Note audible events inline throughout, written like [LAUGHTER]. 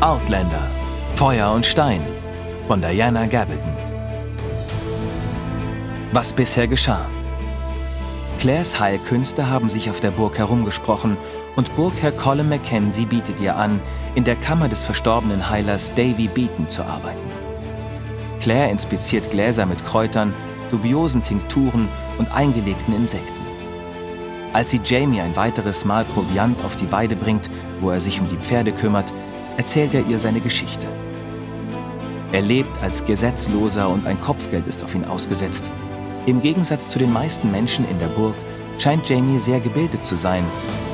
Outlander Feuer und Stein von Diana Gabaldon. Was bisher geschah. Claires Heilkünste haben sich auf der Burg herumgesprochen und Burgherr Colin Mackenzie bietet ihr an, in der Kammer des verstorbenen Heilers Davy Beaton zu arbeiten. Claire inspiziert Gläser mit Kräutern, dubiosen Tinkturen und eingelegten Insekten. Als sie Jamie ein weiteres Mal Proviant auf die Weide bringt, wo er sich um die Pferde kümmert, erzählt er ihr seine Geschichte. Er lebt als Gesetzloser und ein Kopfgeld ist auf ihn ausgesetzt. Im Gegensatz zu den meisten Menschen in der Burg scheint Jamie sehr gebildet zu sein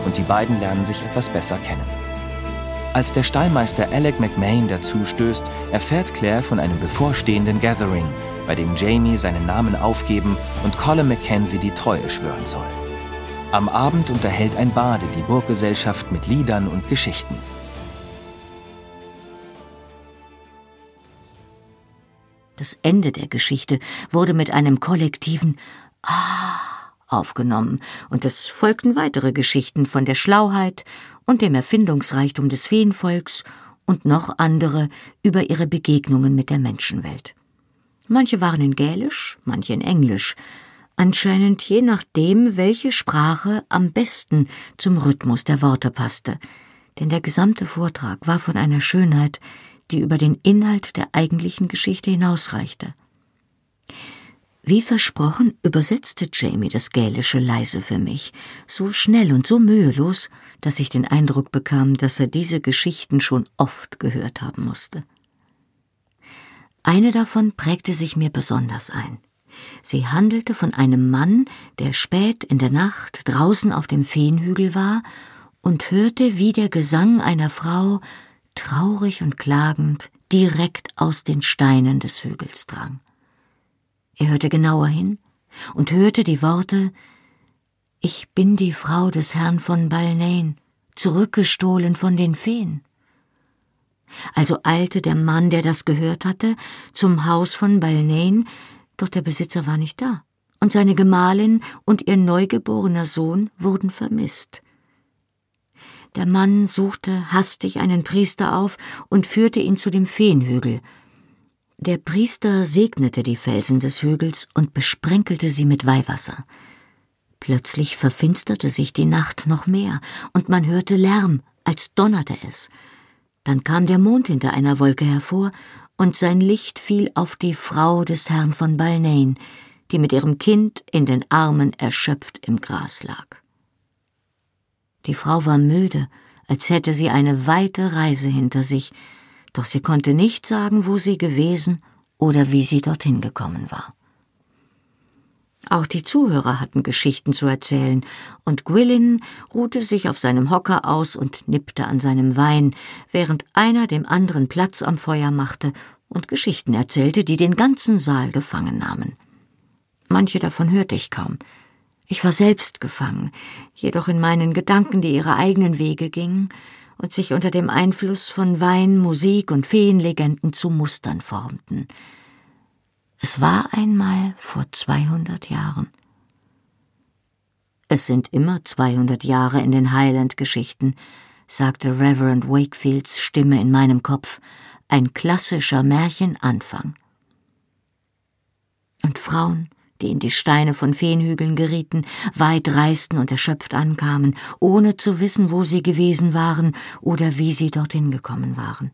und die beiden lernen sich etwas besser kennen. Als der Stallmeister Alec McMahon dazu stößt, erfährt Claire von einem bevorstehenden Gathering, bei dem Jamie seinen Namen aufgeben und Colin Mackenzie die Treue schwören soll. Am Abend unterhält ein Bade die Burggesellschaft mit Liedern und Geschichten. Das Ende der Geschichte wurde mit einem kollektiven Ah aufgenommen, und es folgten weitere Geschichten von der Schlauheit und dem Erfindungsreichtum des Feenvolks und noch andere über ihre Begegnungen mit der Menschenwelt. Manche waren in Gälisch, manche in Englisch, anscheinend je nachdem, welche Sprache am besten zum Rhythmus der Worte passte, denn der gesamte Vortrag war von einer Schönheit, die über den Inhalt der eigentlichen Geschichte hinausreichte. Wie versprochen übersetzte Jamie das Gälische leise für mich, so schnell und so mühelos, dass ich den Eindruck bekam, dass er diese Geschichten schon oft gehört haben musste. Eine davon prägte sich mir besonders ein. Sie handelte von einem Mann, der spät in der Nacht draußen auf dem Feenhügel war und hörte, wie der Gesang einer Frau traurig und klagend direkt aus den Steinen des Hügels drang. Er hörte genauer hin und hörte die Worte Ich bin die Frau des Herrn von Balnain, zurückgestohlen von den Feen. Also eilte der Mann, der das gehört hatte, zum Haus von Balnain, doch der Besitzer war nicht da, und seine Gemahlin und ihr neugeborener Sohn wurden vermisst. Der Mann suchte hastig einen Priester auf und führte ihn zu dem Feenhügel. Der Priester segnete die Felsen des Hügels und besprenkelte sie mit Weihwasser. Plötzlich verfinsterte sich die Nacht noch mehr, und man hörte Lärm, als donnerte es. Dann kam der Mond hinter einer Wolke hervor, und sein Licht fiel auf die Frau des Herrn von Balnain, die mit ihrem Kind in den Armen erschöpft im Gras lag. Die Frau war müde, als hätte sie eine weite Reise hinter sich, doch sie konnte nicht sagen, wo sie gewesen oder wie sie dorthin gekommen war. Auch die Zuhörer hatten Geschichten zu erzählen, und Gwillin ruhte sich auf seinem Hocker aus und nippte an seinem Wein, während einer dem anderen Platz am Feuer machte und Geschichten erzählte, die den ganzen Saal gefangen nahmen. Manche davon hörte ich kaum, ich war selbst gefangen, jedoch in meinen Gedanken, die ihre eigenen Wege gingen und sich unter dem Einfluss von Wein, Musik und Feenlegenden zu Mustern formten. Es war einmal vor 200 Jahren. Es sind immer 200 Jahre in den Highland-Geschichten, sagte Reverend Wakefields Stimme in meinem Kopf, ein klassischer Märchenanfang. Und Frauen, die in die Steine von Feenhügeln gerieten, weit reisten und erschöpft ankamen, ohne zu wissen, wo sie gewesen waren oder wie sie dorthin gekommen waren.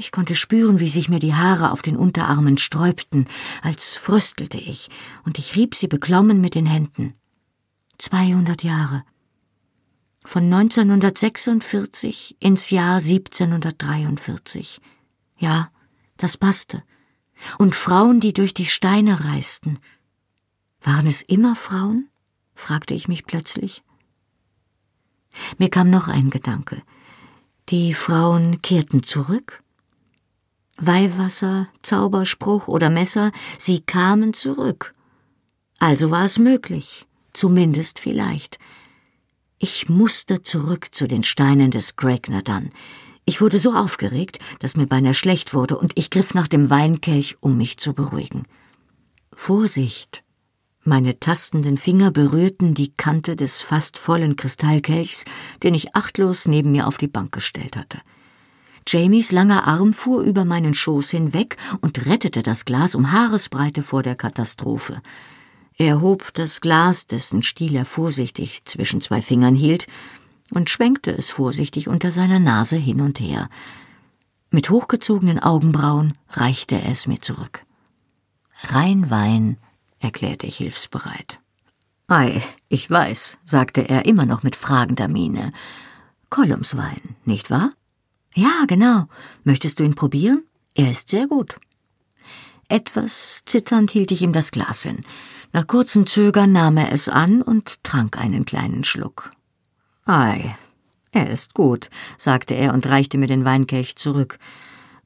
Ich konnte spüren, wie sich mir die Haare auf den Unterarmen sträubten, als fröstelte ich, und ich rieb sie beklommen mit den Händen. 200 Jahre. Von 1946 ins Jahr 1743. Ja, das passte. Und Frauen, die durch die Steine reisten. Waren es immer Frauen? fragte ich mich plötzlich. Mir kam noch ein Gedanke. Die Frauen kehrten zurück? Weihwasser, Zauberspruch oder Messer, sie kamen zurück. Also war es möglich, zumindest vielleicht. Ich musste zurück zu den Steinen des Gregner dann. Ich wurde so aufgeregt, dass mir beinahe schlecht wurde, und ich griff nach dem Weinkelch, um mich zu beruhigen. Vorsicht, Meine tastenden Finger berührten die Kante des fast vollen Kristallkelchs, den ich achtlos neben mir auf die Bank gestellt hatte. Jamies langer Arm fuhr über meinen Schoß hinweg und rettete das Glas um Haaresbreite vor der Katastrophe. Er hob das Glas, dessen Stiel er vorsichtig zwischen zwei Fingern hielt, und schwenkte es vorsichtig unter seiner Nase hin und her. Mit hochgezogenen Augenbrauen reichte er es mir zurück. Rein Wein, erklärte ich hilfsbereit. Ei, ich weiß, sagte er immer noch mit fragender Miene. Columnswein, nicht wahr? Ja, genau. Möchtest du ihn probieren? Er ist sehr gut. Etwas zitternd hielt ich ihm das Glas hin. Nach kurzem Zögern nahm er es an und trank einen kleinen Schluck. Ei, er ist gut, sagte er und reichte mir den Weinkelch zurück.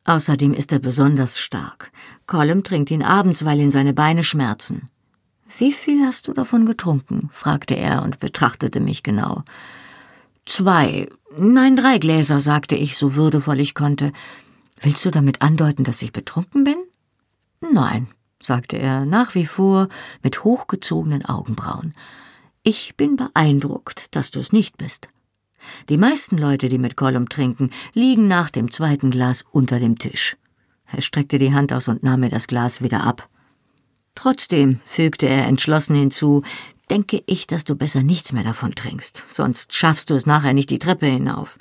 Außerdem ist er besonders stark. Colum trinkt ihn abends, weil ihn seine Beine schmerzen. Wie viel hast du davon getrunken? fragte er und betrachtete mich genau. Zwei, nein, drei Gläser, sagte ich, so würdevoll ich konnte. Willst du damit andeuten, dass ich betrunken bin? Nein, sagte er nach wie vor mit hochgezogenen Augenbrauen. Ich bin beeindruckt, dass du es nicht bist. Die meisten Leute, die mit Gollum trinken, liegen nach dem zweiten Glas unter dem Tisch. Er streckte die Hand aus und nahm mir das Glas wieder ab. Trotzdem, fügte er entschlossen hinzu, denke ich, dass du besser nichts mehr davon trinkst, sonst schaffst du es nachher nicht die Treppe hinauf.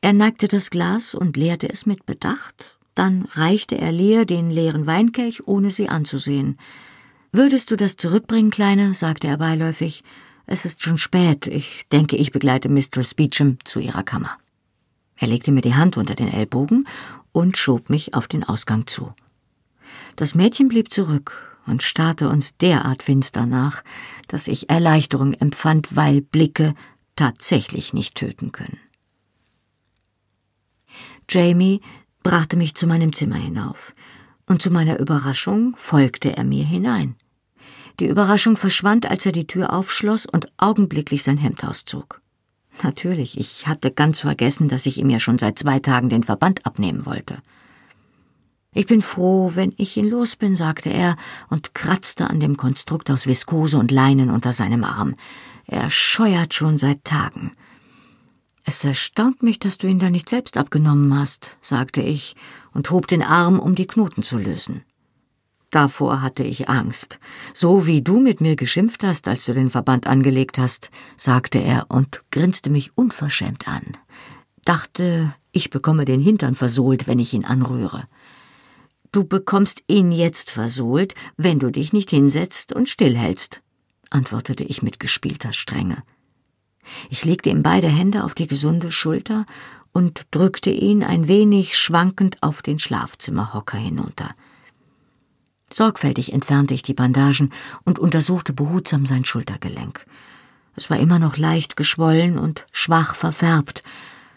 Er neigte das Glas und leerte es mit Bedacht, dann reichte er leer den leeren Weinkelch, ohne sie anzusehen. Würdest du das zurückbringen, Kleine? sagte er beiläufig. Es ist schon spät. Ich denke, ich begleite Mistress Beecham zu ihrer Kammer. Er legte mir die Hand unter den Ellbogen und schob mich auf den Ausgang zu. Das Mädchen blieb zurück und starrte uns derart finster nach, dass ich Erleichterung empfand, weil Blicke tatsächlich nicht töten können. Jamie brachte mich zu meinem Zimmer hinauf, und zu meiner Überraschung folgte er mir hinein. Die Überraschung verschwand, als er die Tür aufschloss und augenblicklich sein Hemd auszog. Natürlich, ich hatte ganz vergessen, dass ich ihm ja schon seit zwei Tagen den Verband abnehmen wollte. Ich bin froh, wenn ich ihn los bin, sagte er und kratzte an dem Konstrukt aus Viskose und Leinen unter seinem Arm. Er scheuert schon seit Tagen. Es erstaunt mich, dass du ihn da nicht selbst abgenommen hast, sagte ich und hob den Arm, um die Knoten zu lösen. Davor hatte ich Angst. So wie du mit mir geschimpft hast, als du den Verband angelegt hast, sagte er und grinste mich unverschämt an. Dachte, ich bekomme den Hintern versohlt, wenn ich ihn anrühre. Du bekommst ihn jetzt versohlt, wenn du dich nicht hinsetzt und stillhältst, antwortete ich mit gespielter Strenge. Ich legte ihm beide Hände auf die gesunde Schulter und drückte ihn ein wenig schwankend auf den Schlafzimmerhocker hinunter. Sorgfältig entfernte ich die Bandagen und untersuchte behutsam sein Schultergelenk. Es war immer noch leicht geschwollen und schwach verfärbt,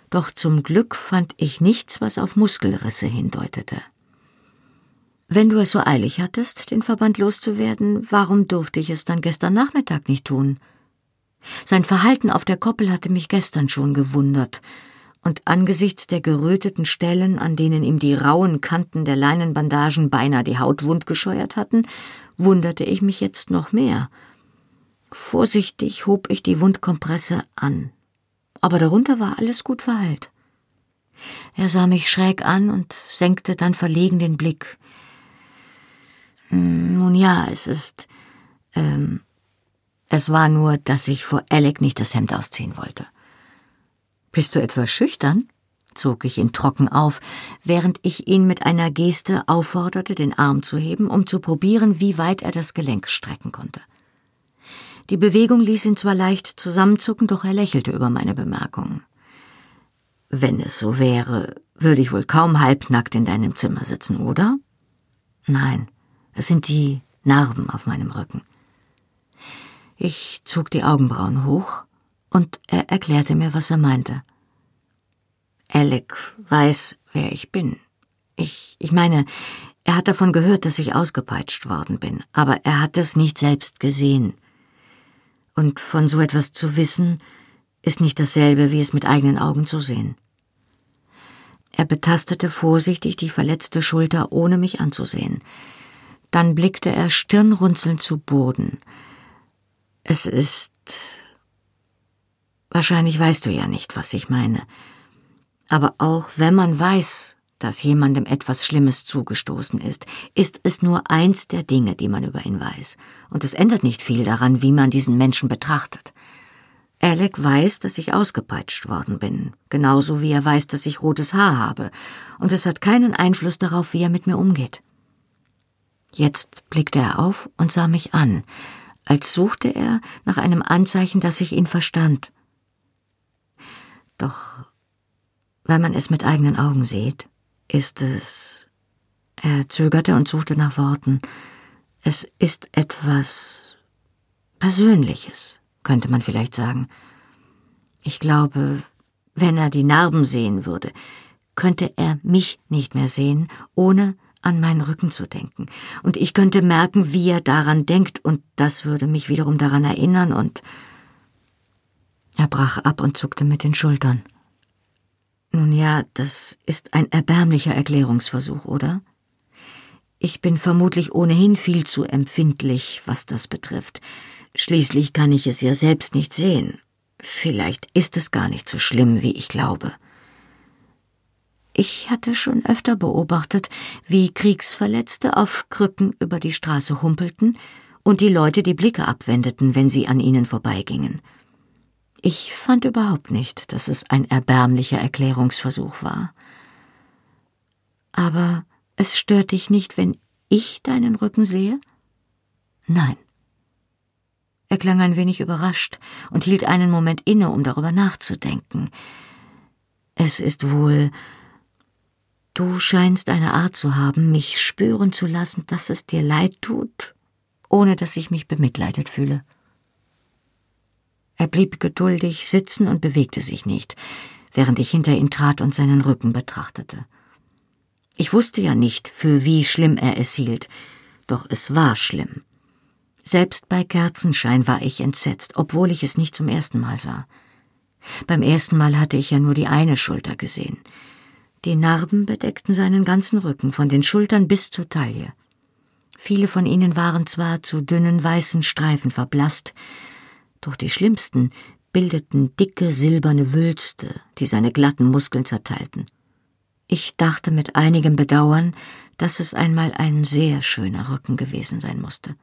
doch zum Glück fand ich nichts, was auf Muskelrisse hindeutete. Wenn du es so eilig hattest, den Verband loszuwerden, warum durfte ich es dann gestern Nachmittag nicht tun? Sein Verhalten auf der Koppel hatte mich gestern schon gewundert, und angesichts der geröteten Stellen, an denen ihm die rauen Kanten der Leinenbandagen beinahe die Haut wund gescheuert hatten, wunderte ich mich jetzt noch mehr. Vorsichtig hob ich die Wundkompresse an, aber darunter war alles gut verheilt. Er sah mich schräg an und senkte dann verlegen den Blick. Nun ja, es ist. Ähm, es war nur, dass ich vor Alec nicht das Hemd ausziehen wollte. Bist du etwa schüchtern? zog ich ihn trocken auf, während ich ihn mit einer Geste aufforderte, den Arm zu heben, um zu probieren, wie weit er das Gelenk strecken konnte. Die Bewegung ließ ihn zwar leicht zusammenzucken, doch er lächelte über meine Bemerkung. Wenn es so wäre, würde ich wohl kaum halbnackt in deinem Zimmer sitzen, oder? Nein, es sind die Narben auf meinem Rücken. Ich zog die Augenbrauen hoch und er erklärte mir, was er meinte. Alec weiß, wer ich bin. Ich, ich meine, er hat davon gehört, dass ich ausgepeitscht worden bin, aber er hat es nicht selbst gesehen. Und von so etwas zu wissen, ist nicht dasselbe, wie es mit eigenen Augen zu sehen. Er betastete vorsichtig die verletzte Schulter, ohne mich anzusehen. Dann blickte er stirnrunzelnd zu Boden. Es ist. Wahrscheinlich weißt du ja nicht, was ich meine. Aber auch wenn man weiß, dass jemandem etwas Schlimmes zugestoßen ist, ist es nur eins der Dinge, die man über ihn weiß. Und es ändert nicht viel daran, wie man diesen Menschen betrachtet. Alec weiß, dass ich ausgepeitscht worden bin, genauso wie er weiß, dass ich rotes Haar habe, und es hat keinen Einfluss darauf, wie er mit mir umgeht. Jetzt blickte er auf und sah mich an, als suchte er nach einem Anzeichen, dass ich ihn verstand. Doch wenn man es mit eigenen Augen sieht, ist es. Er zögerte und suchte nach Worten. Es ist etwas Persönliches, könnte man vielleicht sagen. Ich glaube, wenn er die Narben sehen würde, könnte er mich nicht mehr sehen, ohne an meinen Rücken zu denken. Und ich könnte merken, wie er daran denkt, und das würde mich wiederum daran erinnern, und er brach ab und zuckte mit den Schultern. Nun ja, das ist ein erbärmlicher Erklärungsversuch, oder? Ich bin vermutlich ohnehin viel zu empfindlich, was das betrifft. Schließlich kann ich es ja selbst nicht sehen. Vielleicht ist es gar nicht so schlimm, wie ich glaube. Ich hatte schon öfter beobachtet, wie Kriegsverletzte auf Krücken über die Straße humpelten und die Leute die Blicke abwendeten, wenn sie an ihnen vorbeigingen. Ich fand überhaupt nicht, dass es ein erbärmlicher Erklärungsversuch war. Aber es stört dich nicht, wenn ich deinen Rücken sehe? Nein. Er klang ein wenig überrascht und hielt einen Moment inne, um darüber nachzudenken. Es ist wohl Du scheinst eine Art zu haben, mich spüren zu lassen, dass es dir leid tut, ohne dass ich mich bemitleidet fühle. Er blieb geduldig sitzen und bewegte sich nicht, während ich hinter ihn trat und seinen Rücken betrachtete. Ich wusste ja nicht, für wie schlimm er es hielt, doch es war schlimm. Selbst bei Kerzenschein war ich entsetzt, obwohl ich es nicht zum ersten Mal sah. Beim ersten Mal hatte ich ja nur die eine Schulter gesehen. Die Narben bedeckten seinen ganzen Rücken, von den Schultern bis zur Taille. Viele von ihnen waren zwar zu dünnen weißen Streifen verblasst, doch die schlimmsten bildeten dicke silberne Wülste, die seine glatten Muskeln zerteilten. Ich dachte mit einigem Bedauern, dass es einmal ein sehr schöner Rücken gewesen sein musste.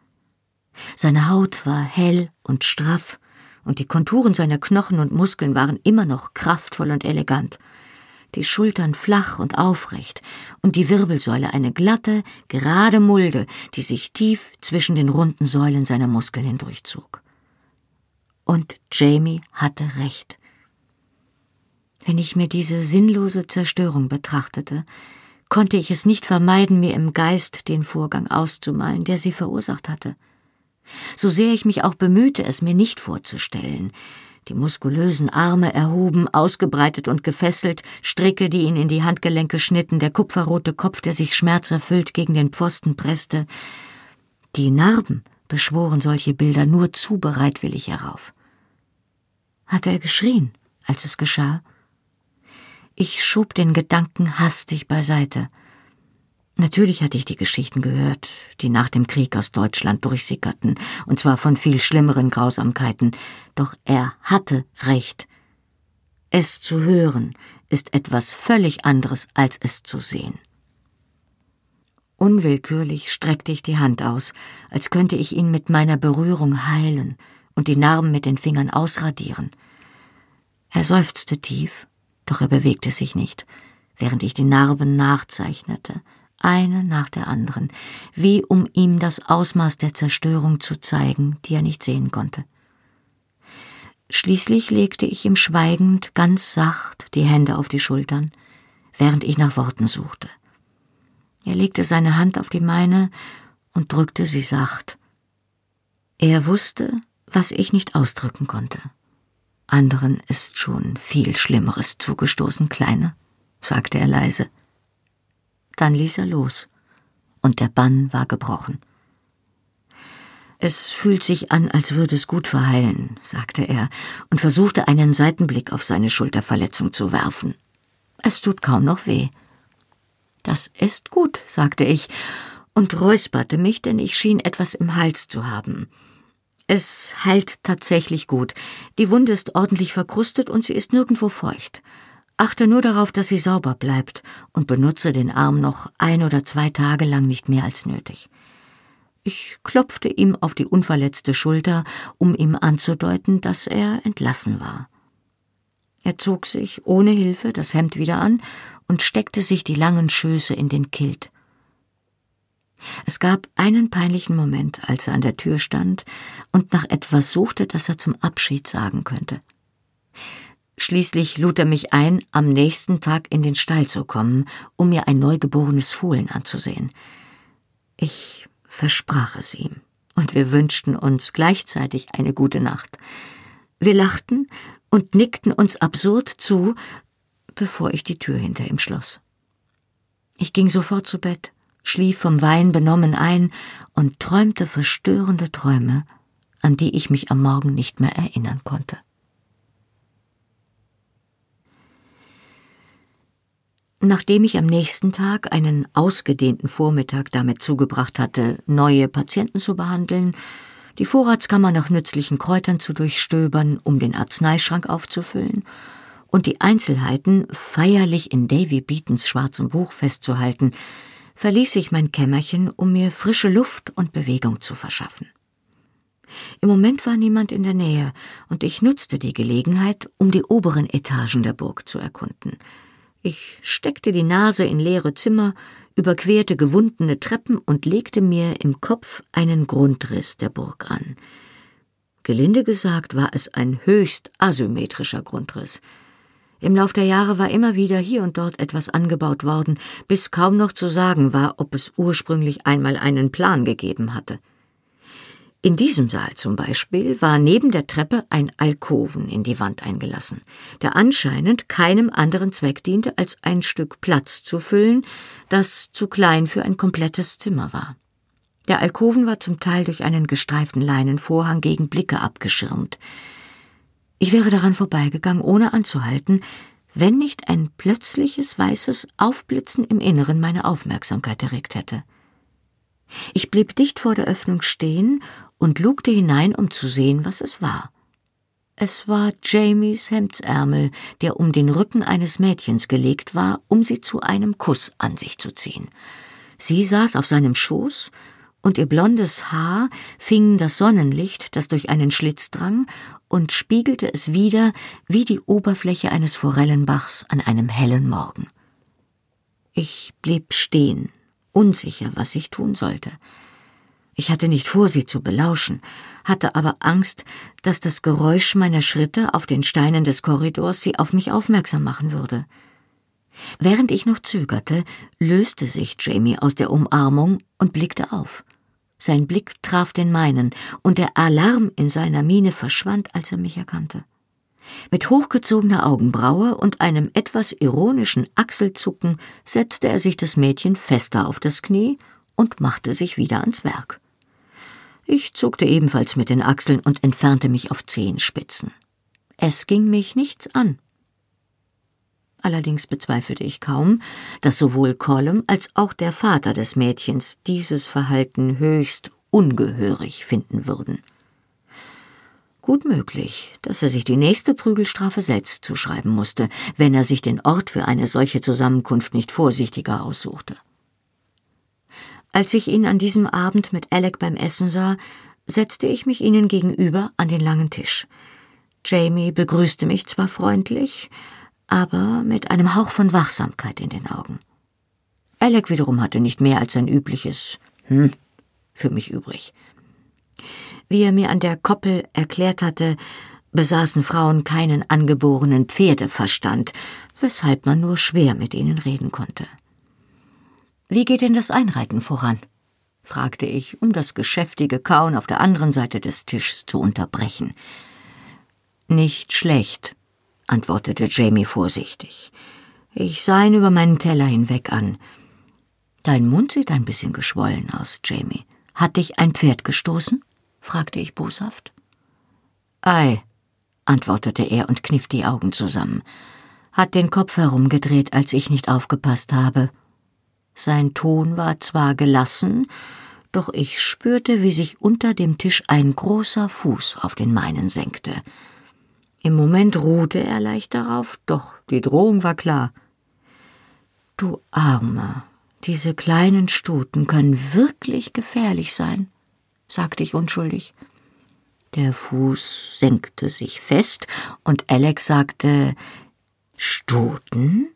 Seine Haut war hell und straff, und die Konturen seiner Knochen und Muskeln waren immer noch kraftvoll und elegant die Schultern flach und aufrecht und die Wirbelsäule eine glatte, gerade Mulde, die sich tief zwischen den runden Säulen seiner Muskeln hindurchzog. Und Jamie hatte recht. Wenn ich mir diese sinnlose Zerstörung betrachtete, konnte ich es nicht vermeiden, mir im Geist den Vorgang auszumalen, der sie verursacht hatte. So sehr ich mich auch bemühte, es mir nicht vorzustellen, die muskulösen Arme erhoben, ausgebreitet und gefesselt, Stricke, die ihn in die Handgelenke schnitten, der kupferrote Kopf, der sich schmerzerfüllt gegen den Pfosten presste. Die Narben beschworen solche Bilder nur zu bereitwillig herauf. Hatte er geschrien, als es geschah? Ich schob den Gedanken hastig beiseite. Natürlich hatte ich die Geschichten gehört, die nach dem Krieg aus Deutschland durchsickerten, und zwar von viel schlimmeren Grausamkeiten, doch er hatte recht. Es zu hören ist etwas völlig anderes, als es zu sehen. Unwillkürlich streckte ich die Hand aus, als könnte ich ihn mit meiner Berührung heilen und die Narben mit den Fingern ausradieren. Er seufzte tief, doch er bewegte sich nicht, während ich die Narben nachzeichnete, eine nach der anderen, wie um ihm das Ausmaß der Zerstörung zu zeigen, die er nicht sehen konnte. Schließlich legte ich ihm schweigend, ganz sacht die Hände auf die Schultern, während ich nach Worten suchte. Er legte seine Hand auf die meine und drückte sie sacht. Er wusste, was ich nicht ausdrücken konnte. Anderen ist schon viel Schlimmeres zugestoßen, Kleine, sagte er leise. Dann ließ er los, und der Bann war gebrochen. Es fühlt sich an, als würde es gut verheilen, sagte er und versuchte einen Seitenblick auf seine Schulterverletzung zu werfen. Es tut kaum noch weh. Das ist gut, sagte ich und räusperte mich, denn ich schien etwas im Hals zu haben. Es heilt tatsächlich gut. Die Wunde ist ordentlich verkrustet und sie ist nirgendwo feucht. Achte nur darauf, dass sie sauber bleibt und benutze den Arm noch ein oder zwei Tage lang nicht mehr als nötig. Ich klopfte ihm auf die unverletzte Schulter, um ihm anzudeuten, dass er entlassen war. Er zog sich ohne Hilfe das Hemd wieder an und steckte sich die langen Schöße in den Kilt. Es gab einen peinlichen Moment, als er an der Tür stand und nach etwas suchte, das er zum Abschied sagen könnte. Schließlich lud er mich ein, am nächsten Tag in den Stall zu kommen, um mir ein neugeborenes Fohlen anzusehen. Ich versprach es ihm, und wir wünschten uns gleichzeitig eine gute Nacht. Wir lachten und nickten uns absurd zu, bevor ich die Tür hinter ihm schloss. Ich ging sofort zu Bett schlief vom Wein benommen ein und träumte verstörende Träume, an die ich mich am Morgen nicht mehr erinnern konnte. Nachdem ich am nächsten Tag einen ausgedehnten Vormittag damit zugebracht hatte, neue Patienten zu behandeln, die Vorratskammer nach nützlichen Kräutern zu durchstöbern, um den Arzneischrank aufzufüllen, und die Einzelheiten feierlich in Davy Beatons schwarzem Buch festzuhalten, verließ ich mein Kämmerchen, um mir frische Luft und Bewegung zu verschaffen. Im Moment war niemand in der Nähe, und ich nutzte die Gelegenheit, um die oberen Etagen der Burg zu erkunden. Ich steckte die Nase in leere Zimmer, überquerte gewundene Treppen und legte mir im Kopf einen Grundriss der Burg an. Gelinde gesagt war es ein höchst asymmetrischer Grundriss. Im Lauf der Jahre war immer wieder hier und dort etwas angebaut worden, bis kaum noch zu sagen war, ob es ursprünglich einmal einen Plan gegeben hatte. In diesem Saal zum Beispiel war neben der Treppe ein Alkoven in die Wand eingelassen, der anscheinend keinem anderen Zweck diente, als ein Stück Platz zu füllen, das zu klein für ein komplettes Zimmer war. Der Alkoven war zum Teil durch einen gestreiften Leinenvorhang gegen Blicke abgeschirmt. Ich wäre daran vorbeigegangen, ohne anzuhalten, wenn nicht ein plötzliches weißes Aufblitzen im Inneren meine Aufmerksamkeit erregt hätte. Ich blieb dicht vor der Öffnung stehen und lugte hinein, um zu sehen, was es war. Es war Jamies Hemdsärmel, der um den Rücken eines Mädchens gelegt war, um sie zu einem Kuss an sich zu ziehen. Sie saß auf seinem Schoß und ihr blondes Haar fing das Sonnenlicht, das durch einen Schlitz drang, und spiegelte es wieder wie die Oberfläche eines Forellenbachs an einem hellen Morgen. Ich blieb stehen, unsicher, was ich tun sollte. Ich hatte nicht vor, sie zu belauschen, hatte aber Angst, dass das Geräusch meiner Schritte auf den Steinen des Korridors sie auf mich aufmerksam machen würde. Während ich noch zögerte, löste sich Jamie aus der Umarmung und blickte auf. Sein Blick traf den meinen, und der Alarm in seiner Miene verschwand, als er mich erkannte. Mit hochgezogener Augenbraue und einem etwas ironischen Achselzucken setzte er sich das Mädchen fester auf das Knie und machte sich wieder ans Werk. Ich zuckte ebenfalls mit den Achseln und entfernte mich auf Zehenspitzen. Es ging mich nichts an. Allerdings bezweifelte ich kaum, dass sowohl Colum als auch der Vater des Mädchens dieses Verhalten höchst ungehörig finden würden. Gut möglich, dass er sich die nächste Prügelstrafe selbst zuschreiben musste, wenn er sich den Ort für eine solche Zusammenkunft nicht vorsichtiger aussuchte. Als ich ihn an diesem Abend mit Alec beim Essen sah, setzte ich mich ihnen gegenüber an den langen Tisch. Jamie begrüßte mich zwar freundlich, aber mit einem Hauch von Wachsamkeit in den Augen. Alec wiederum hatte nicht mehr als sein übliches Hm für mich übrig. Wie er mir an der Koppel erklärt hatte, besaßen Frauen keinen angeborenen Pferdeverstand, weshalb man nur schwer mit ihnen reden konnte. Wie geht denn das Einreiten voran? fragte ich, um das geschäftige Kauen auf der anderen Seite des Tischs zu unterbrechen. Nicht schlecht, antwortete Jamie vorsichtig. Ich sah ihn über meinen Teller hinweg an. Dein Mund sieht ein bisschen geschwollen aus, Jamie. Hat dich ein Pferd gestoßen? Fragte ich boshaft. Ei, antwortete er und kniff die Augen zusammen, hat den Kopf herumgedreht, als ich nicht aufgepasst habe. Sein Ton war zwar gelassen, doch ich spürte, wie sich unter dem Tisch ein großer Fuß auf den meinen senkte. Im Moment ruhte er leicht darauf, doch die Drohung war klar. Du Armer, diese kleinen Stuten können wirklich gefährlich sein, sagte ich unschuldig. Der Fuß senkte sich fest, und Alex sagte Stuten?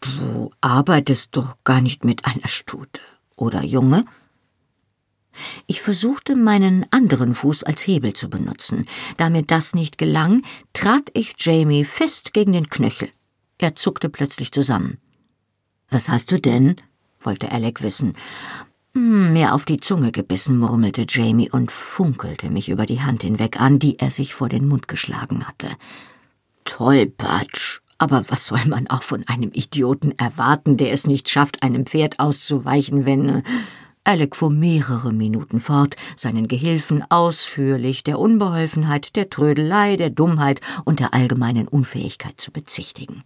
Du arbeitest doch gar nicht mit einer Stute, oder Junge? Ich versuchte, meinen anderen Fuß als Hebel zu benutzen. Da mir das nicht gelang, trat ich Jamie fest gegen den Knöchel. Er zuckte plötzlich zusammen. Was hast du denn? wollte Alec wissen. Hm, mir auf die Zunge gebissen, murmelte Jamie und funkelte mich über die Hand hinweg an, die er sich vor den Mund geschlagen hatte. Tollpatsch. Aber was soll man auch von einem Idioten erwarten, der es nicht schafft, einem Pferd auszuweichen, wenn. Äh, Alec fuhr mehrere Minuten fort, seinen Gehilfen ausführlich der Unbeholfenheit, der Trödelei, der Dummheit und der allgemeinen Unfähigkeit zu bezichtigen.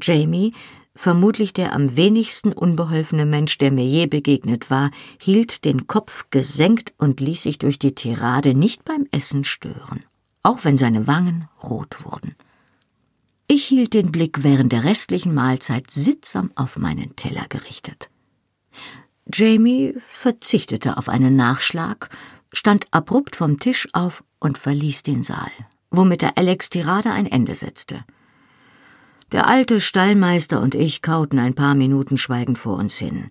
Jamie vermutlich der am wenigsten unbeholfene Mensch, der mir je begegnet war, hielt den Kopf gesenkt und ließ sich durch die Tirade nicht beim Essen stören, auch wenn seine Wangen rot wurden. Ich hielt den Blick während der restlichen Mahlzeit sittsam auf meinen Teller gerichtet. Jamie verzichtete auf einen Nachschlag, stand abrupt vom Tisch auf und verließ den Saal, womit er Alex Tirade ein Ende setzte. Der alte Stallmeister und ich kauten ein paar Minuten schweigend vor uns hin.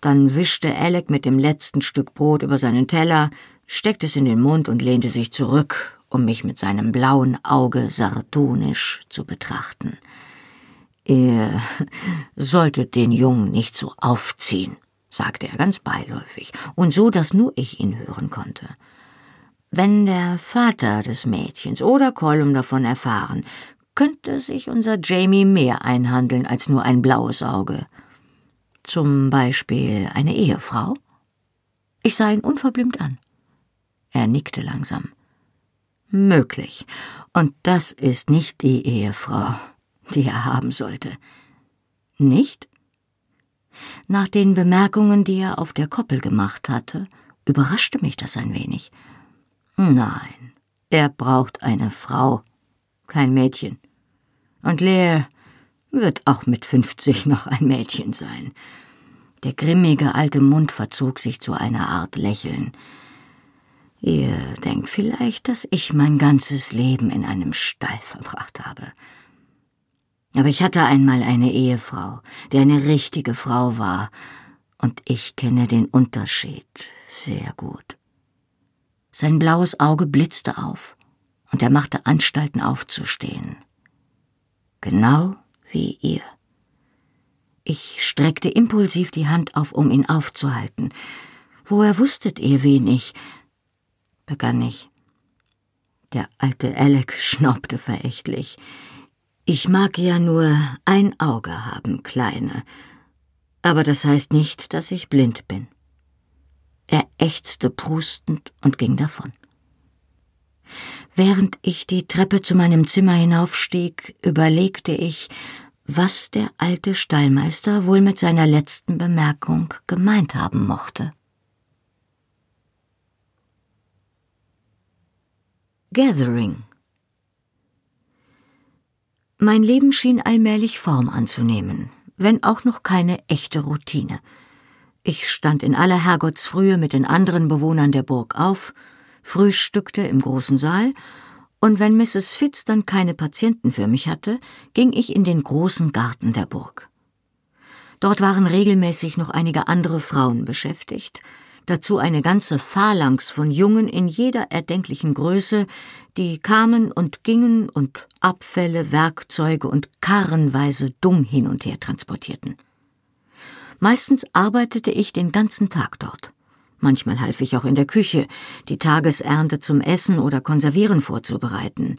Dann wischte Alec mit dem letzten Stück Brot über seinen Teller, steckte es in den Mund und lehnte sich zurück, um mich mit seinem blauen Auge sardonisch zu betrachten. Ihr [LAUGHS] solltet den Jungen nicht so aufziehen, sagte er ganz beiläufig und so, dass nur ich ihn hören konnte. Wenn der Vater des Mädchens oder Colum davon erfahren, könnte sich unser Jamie mehr einhandeln als nur ein blaues Auge. Zum Beispiel eine Ehefrau? Ich sah ihn unverblümt an. Er nickte langsam. Möglich. Und das ist nicht die Ehefrau, die er haben sollte. Nicht? Nach den Bemerkungen, die er auf der Koppel gemacht hatte, überraschte mich das ein wenig. Nein, er braucht eine Frau, kein Mädchen. Und Lear wird auch mit fünfzig noch ein Mädchen sein. Der grimmige alte Mund verzog sich zu einer Art Lächeln. Ihr denkt vielleicht, dass ich mein ganzes Leben in einem Stall verbracht habe. Aber ich hatte einmal eine Ehefrau, die eine richtige Frau war, und ich kenne den Unterschied sehr gut. Sein blaues Auge blitzte auf, und er machte Anstalten aufzustehen genau wie ihr. Ich streckte impulsiv die Hand auf, um ihn aufzuhalten. Woher wusstet ihr, wen ich? begann ich. Der alte Alec schnaubte verächtlich. Ich mag ja nur ein Auge haben, Kleine. Aber das heißt nicht, dass ich blind bin. Er ächzte prustend und ging davon. Während ich die Treppe zu meinem Zimmer hinaufstieg, überlegte ich, was der alte Stallmeister wohl mit seiner letzten Bemerkung gemeint haben mochte. Gathering Mein Leben schien allmählich Form anzunehmen, wenn auch noch keine echte Routine. Ich stand in aller Herrgottsfrühe mit den anderen Bewohnern der Burg auf, frühstückte im großen Saal, und wenn Mrs. Fitz dann keine Patienten für mich hatte, ging ich in den großen Garten der Burg. Dort waren regelmäßig noch einige andere Frauen beschäftigt, dazu eine ganze Phalanx von Jungen in jeder erdenklichen Größe, die kamen und gingen und Abfälle, Werkzeuge und karrenweise Dung hin und her transportierten. Meistens arbeitete ich den ganzen Tag dort. Manchmal half ich auch in der Küche, die Tagesernte zum Essen oder Konservieren vorzubereiten.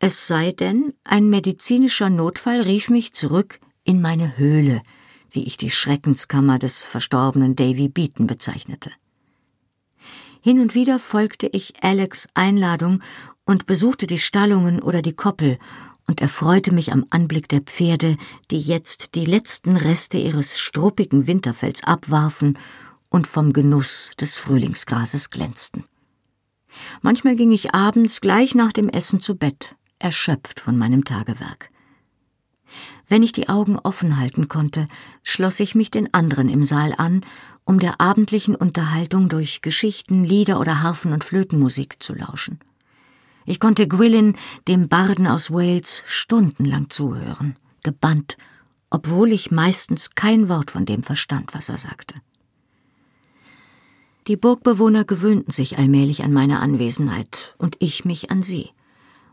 Es sei denn, ein medizinischer Notfall rief mich zurück in meine Höhle, wie ich die Schreckenskammer des verstorbenen Davy Beaton bezeichnete. Hin und wieder folgte ich Alex Einladung und besuchte die Stallungen oder die Koppel und erfreute mich am Anblick der Pferde, die jetzt die letzten Reste ihres struppigen Winterfells abwarfen und vom Genuss des Frühlingsgrases glänzten. Manchmal ging ich abends gleich nach dem Essen zu Bett, erschöpft von meinem Tagewerk. Wenn ich die Augen offen halten konnte, schloss ich mich den anderen im Saal an, um der abendlichen Unterhaltung durch Geschichten, Lieder oder Harfen- und Flötenmusik zu lauschen. Ich konnte Gwillin, dem Barden aus Wales, stundenlang zuhören, gebannt, obwohl ich meistens kein Wort von dem verstand, was er sagte. Die Burgbewohner gewöhnten sich allmählich an meine Anwesenheit und ich mich an sie.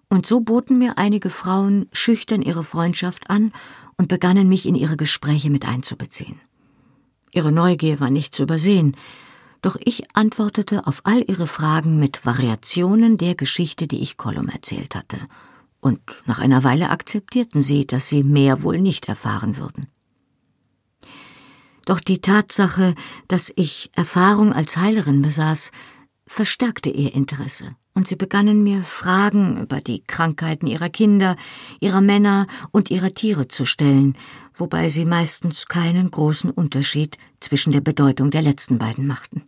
Und so boten mir einige Frauen schüchtern ihre Freundschaft an und begannen mich in ihre Gespräche mit einzubeziehen. Ihre Neugier war nicht zu übersehen, doch ich antwortete auf all ihre Fragen mit Variationen der Geschichte, die ich Gollum erzählt hatte, und nach einer Weile akzeptierten sie, dass sie mehr wohl nicht erfahren würden. Doch die Tatsache, dass ich Erfahrung als Heilerin besaß, verstärkte ihr Interesse, und sie begannen mir Fragen über die Krankheiten ihrer Kinder, ihrer Männer und ihrer Tiere zu stellen, wobei sie meistens keinen großen Unterschied zwischen der Bedeutung der letzten beiden machten.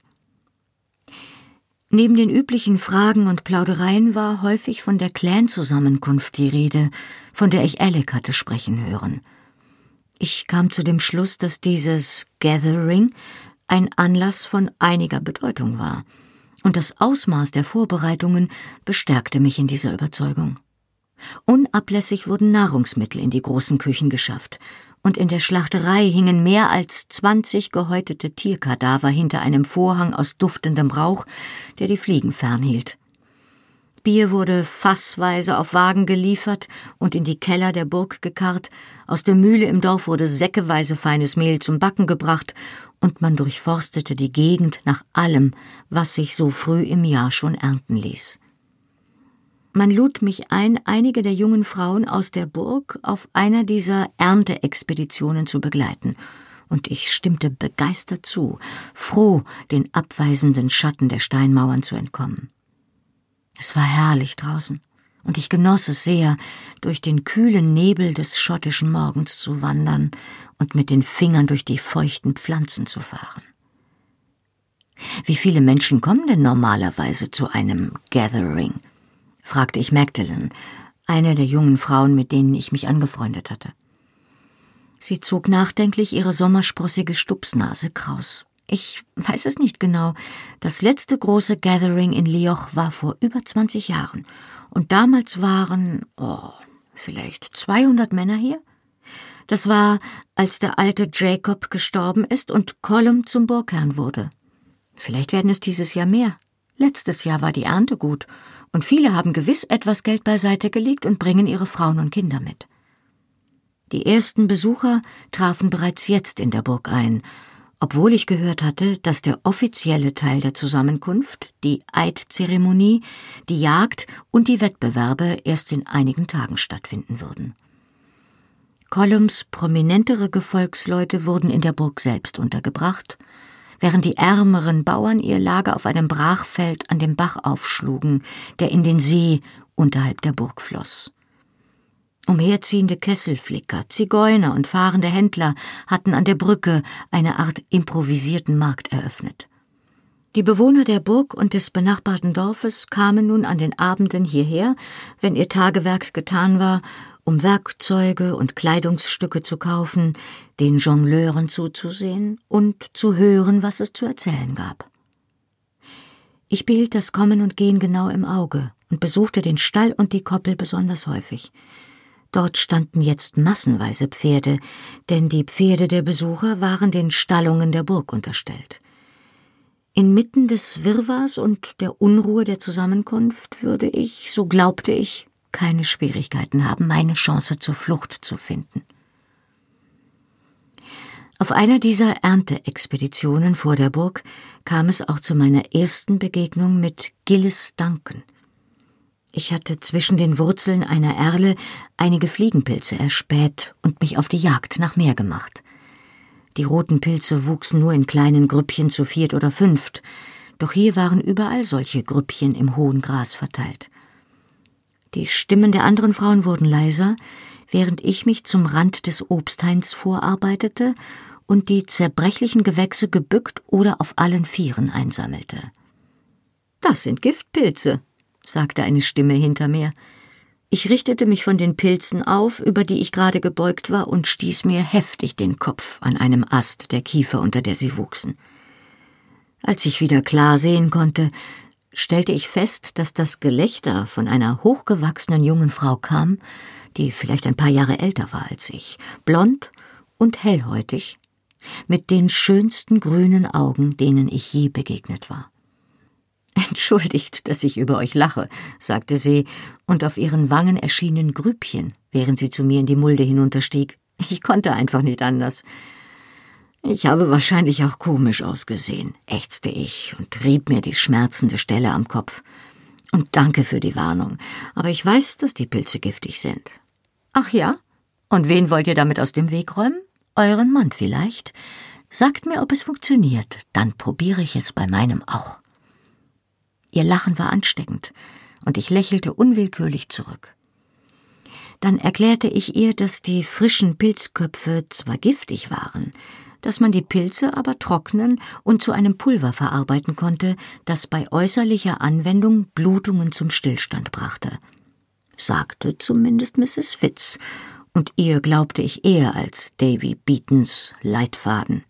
Neben den üblichen Fragen und Plaudereien war häufig von der Clan-Zusammenkunft die Rede, von der ich Alec hatte sprechen hören. Ich kam zu dem Schluss, dass dieses Gathering ein Anlass von einiger Bedeutung war – und das Ausmaß der Vorbereitungen bestärkte mich in dieser Überzeugung. Unablässig wurden Nahrungsmittel in die großen Küchen geschafft, und in der Schlachterei hingen mehr als zwanzig gehäutete Tierkadaver hinter einem Vorhang aus duftendem Rauch, der die Fliegen fernhielt. Bier wurde fassweise auf Wagen geliefert und in die Keller der Burg gekarrt, aus der Mühle im Dorf wurde säckeweise feines Mehl zum Backen gebracht, und man durchforstete die Gegend nach allem, was sich so früh im Jahr schon ernten ließ. Man lud mich ein, einige der jungen Frauen aus der Burg auf einer dieser Ernteexpeditionen zu begleiten, und ich stimmte begeistert zu, froh, den abweisenden Schatten der Steinmauern zu entkommen. Es war herrlich draußen, und ich genoss es sehr, durch den kühlen Nebel des schottischen Morgens zu wandern und mit den Fingern durch die feuchten Pflanzen zu fahren. Wie viele Menschen kommen denn normalerweise zu einem Gathering? fragte ich Magdalene, eine der jungen Frauen, mit denen ich mich angefreundet hatte. Sie zog nachdenklich ihre sommersprossige Stupsnase kraus. Ich weiß es nicht genau. Das letzte große Gathering in Lioch war vor über 20 Jahren. Und damals waren, oh, vielleicht 200 Männer hier? Das war, als der alte Jacob gestorben ist und Colum zum Burgherrn wurde. Vielleicht werden es dieses Jahr mehr. Letztes Jahr war die Ernte gut und viele haben gewiss etwas Geld beiseite gelegt und bringen ihre Frauen und Kinder mit. Die ersten Besucher trafen bereits jetzt in der Burg ein obwohl ich gehört hatte, dass der offizielle Teil der Zusammenkunft, die Eidzeremonie, die Jagd und die Wettbewerbe erst in einigen Tagen stattfinden würden. Columns prominentere Gefolgsleute wurden in der Burg selbst untergebracht, während die ärmeren Bauern ihr Lager auf einem Brachfeld an dem Bach aufschlugen, der in den See unterhalb der Burg floss. Umherziehende Kesselflicker, Zigeuner und fahrende Händler hatten an der Brücke eine Art improvisierten Markt eröffnet. Die Bewohner der Burg und des benachbarten Dorfes kamen nun an den Abenden hierher, wenn ihr Tagewerk getan war, um Werkzeuge und Kleidungsstücke zu kaufen, den Jongleuren zuzusehen und zu hören, was es zu erzählen gab. Ich behielt das Kommen und Gehen genau im Auge und besuchte den Stall und die Koppel besonders häufig. Dort standen jetzt massenweise Pferde, denn die Pferde der Besucher waren den Stallungen der Burg unterstellt. Inmitten des Wirrwarrs und der Unruhe der Zusammenkunft würde ich, so glaubte ich, keine Schwierigkeiten haben, meine Chance zur Flucht zu finden. Auf einer dieser Ernteexpeditionen vor der Burg kam es auch zu meiner ersten Begegnung mit Gillis Duncan – ich hatte zwischen den Wurzeln einer Erle einige Fliegenpilze erspäht und mich auf die Jagd nach mehr gemacht. Die roten Pilze wuchsen nur in kleinen Grüppchen zu viert oder fünft, doch hier waren überall solche Grüppchen im hohen Gras verteilt. Die Stimmen der anderen Frauen wurden leiser, während ich mich zum Rand des Obsthains vorarbeitete und die zerbrechlichen Gewächse gebückt oder auf allen Vieren einsammelte. Das sind Giftpilze, sagte eine Stimme hinter mir. Ich richtete mich von den Pilzen auf, über die ich gerade gebeugt war, und stieß mir heftig den Kopf an einem Ast der Kiefer, unter der sie wuchsen. Als ich wieder klar sehen konnte, stellte ich fest, dass das Gelächter von einer hochgewachsenen jungen Frau kam, die vielleicht ein paar Jahre älter war als ich, blond und hellhäutig, mit den schönsten grünen Augen, denen ich je begegnet war. Entschuldigt, dass ich über euch lache, sagte sie, und auf ihren Wangen erschienen Grübchen, während sie zu mir in die Mulde hinunterstieg. Ich konnte einfach nicht anders. Ich habe wahrscheinlich auch komisch ausgesehen, ächzte ich und rieb mir die schmerzende Stelle am Kopf. Und danke für die Warnung, aber ich weiß, dass die Pilze giftig sind. Ach ja? Und wen wollt ihr damit aus dem Weg räumen? Euren Mann vielleicht? Sagt mir, ob es funktioniert, dann probiere ich es bei meinem auch. Ihr Lachen war ansteckend, und ich lächelte unwillkürlich zurück. Dann erklärte ich ihr, dass die frischen Pilzköpfe zwar giftig waren, dass man die Pilze aber trocknen und zu einem Pulver verarbeiten konnte, das bei äußerlicher Anwendung Blutungen zum Stillstand brachte. Sagte zumindest Mrs. Fitz, und ihr glaubte ich eher als Davy Beatons Leitfaden.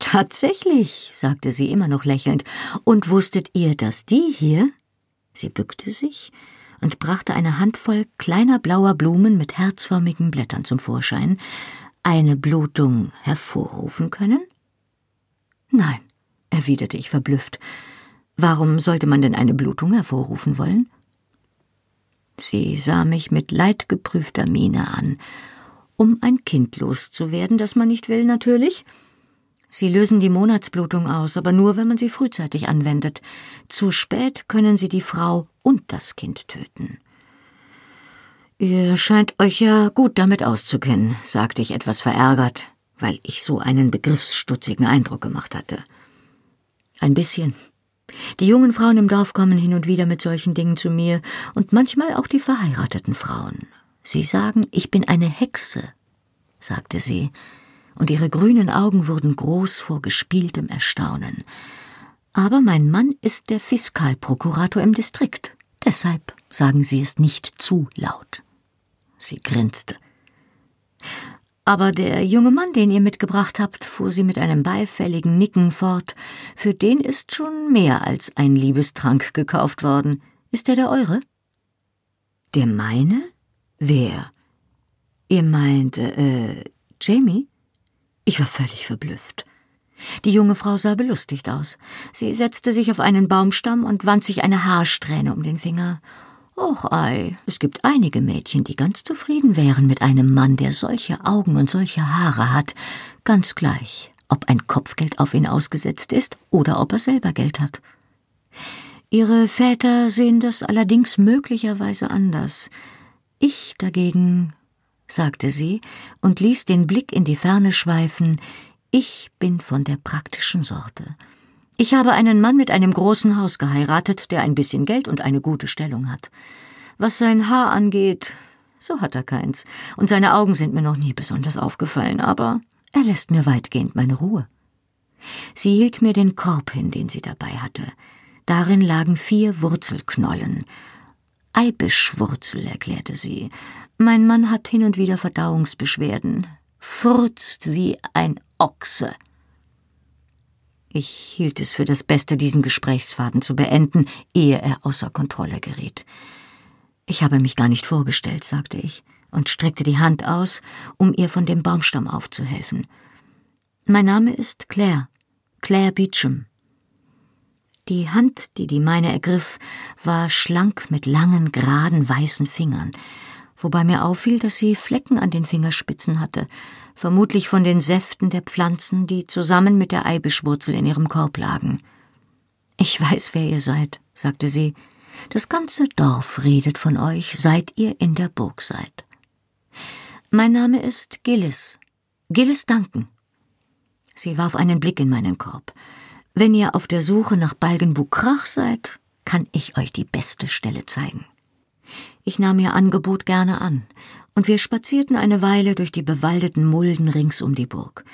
Tatsächlich, sagte sie immer noch lächelnd, und wusstet ihr, dass die hier? Sie bückte sich und brachte eine Handvoll kleiner blauer Blumen mit herzförmigen Blättern zum Vorschein, eine Blutung hervorrufen können? Nein, erwiderte ich verblüfft. Warum sollte man denn eine Blutung hervorrufen wollen? Sie sah mich mit leidgeprüfter Miene an. Um ein Kind loszuwerden, das man nicht will, natürlich. Sie lösen die Monatsblutung aus, aber nur, wenn man sie frühzeitig anwendet. Zu spät können sie die Frau und das Kind töten. Ihr scheint euch ja gut damit auszukennen, sagte ich etwas verärgert, weil ich so einen begriffsstutzigen Eindruck gemacht hatte. Ein bisschen. Die jungen Frauen im Dorf kommen hin und wieder mit solchen Dingen zu mir, und manchmal auch die verheirateten Frauen. Sie sagen, ich bin eine Hexe, sagte sie, und ihre grünen Augen wurden groß vor gespieltem Erstaunen. Aber mein Mann ist der Fiskalprokurator im Distrikt. Deshalb sagen Sie es nicht zu laut. Sie grinste. Aber der junge Mann, den ihr mitgebracht habt, fuhr sie mit einem beifälligen Nicken fort, für den ist schon mehr als ein Liebestrank gekauft worden. Ist er der eure? Der meine? Wer? Ihr meint, äh, Jamie? Ich war völlig verblüfft. Die junge Frau sah belustigt aus. Sie setzte sich auf einen Baumstamm und wand sich eine Haarsträhne um den Finger. Och ei, es gibt einige Mädchen, die ganz zufrieden wären mit einem Mann, der solche Augen und solche Haare hat, ganz gleich, ob ein Kopfgeld auf ihn ausgesetzt ist oder ob er selber Geld hat. Ihre Väter sehen das allerdings möglicherweise anders. Ich dagegen sagte sie und ließ den Blick in die Ferne schweifen, ich bin von der praktischen Sorte. Ich habe einen Mann mit einem großen Haus geheiratet, der ein bisschen Geld und eine gute Stellung hat. Was sein Haar angeht, so hat er keins, und seine Augen sind mir noch nie besonders aufgefallen, aber er lässt mir weitgehend meine Ruhe. Sie hielt mir den Korb hin, den sie dabei hatte. Darin lagen vier Wurzelknollen. Eibischwurzel, erklärte sie, mein Mann hat hin und wieder Verdauungsbeschwerden, furzt wie ein Ochse. Ich hielt es für das Beste, diesen Gesprächsfaden zu beenden, ehe er außer Kontrolle geriet. Ich habe mich gar nicht vorgestellt, sagte ich und streckte die Hand aus, um ihr von dem Baumstamm aufzuhelfen. Mein Name ist Claire, Claire Beecham. Die Hand, die die meine ergriff, war schlank mit langen, geraden, weißen Fingern wobei mir auffiel, dass sie Flecken an den Fingerspitzen hatte, vermutlich von den Säften der Pflanzen, die zusammen mit der Eibischwurzel in ihrem Korb lagen. Ich weiß, wer ihr seid, sagte sie. Das ganze Dorf redet von euch, seit ihr in der Burg seid. Mein Name ist Gillis. Gillis Duncan. Sie warf einen Blick in meinen Korb. Wenn ihr auf der Suche nach Balgenbukrach seid, kann ich euch die beste Stelle zeigen. Ich nahm ihr Angebot gerne an, und wir spazierten eine Weile durch die bewaldeten Mulden rings um die Burg.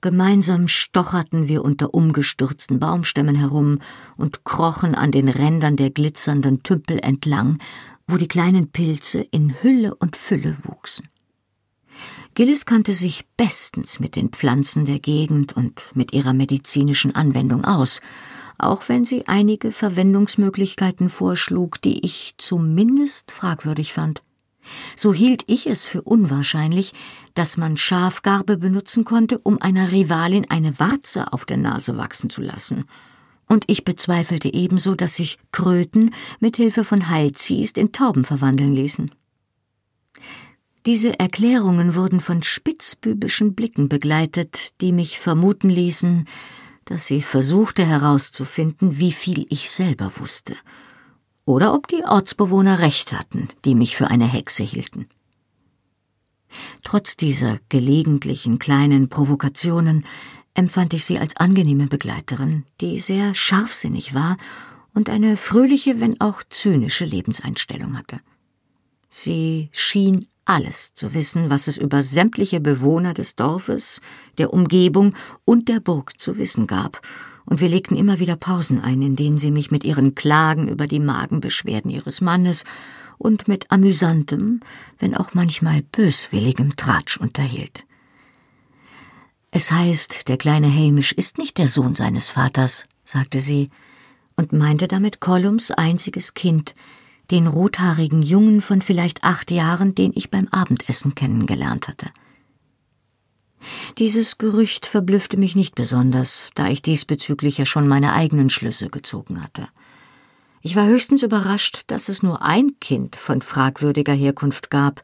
Gemeinsam stocherten wir unter umgestürzten Baumstämmen herum und krochen an den Rändern der glitzernden Tümpel entlang, wo die kleinen Pilze in Hülle und Fülle wuchsen. Gillis kannte sich bestens mit den Pflanzen der Gegend und mit ihrer medizinischen Anwendung aus, auch wenn sie einige Verwendungsmöglichkeiten vorschlug, die ich zumindest fragwürdig fand. So hielt ich es für unwahrscheinlich, dass man Schafgarbe benutzen konnte, um einer Rivalin eine Warze auf der Nase wachsen zu lassen. Und ich bezweifelte ebenso, dass sich Kröten mit Hilfe von Heilziest in Tauben verwandeln ließen. Diese Erklärungen wurden von spitzbübischen Blicken begleitet, die mich vermuten ließen, dass sie versuchte herauszufinden, wie viel ich selber wusste – oder ob die Ortsbewohner recht hatten, die mich für eine Hexe hielten. Trotz dieser gelegentlichen kleinen Provokationen empfand ich sie als angenehme Begleiterin, die sehr scharfsinnig war und eine fröhliche, wenn auch zynische Lebenseinstellung hatte. Sie schien alles zu wissen, was es über sämtliche Bewohner des Dorfes, der Umgebung und der Burg zu wissen gab, und wir legten immer wieder Pausen ein, in denen sie mich mit ihren Klagen über die Magenbeschwerden ihres Mannes und mit amüsantem, wenn auch manchmal böswilligem Tratsch unterhielt. Es heißt, der kleine Hamish ist nicht der Sohn seines Vaters, sagte sie, und meinte damit Collums einziges Kind, den rothaarigen Jungen von vielleicht acht Jahren, den ich beim Abendessen kennengelernt hatte. Dieses Gerücht verblüffte mich nicht besonders, da ich diesbezüglich ja schon meine eigenen Schlüsse gezogen hatte. Ich war höchstens überrascht, dass es nur ein Kind von fragwürdiger Herkunft gab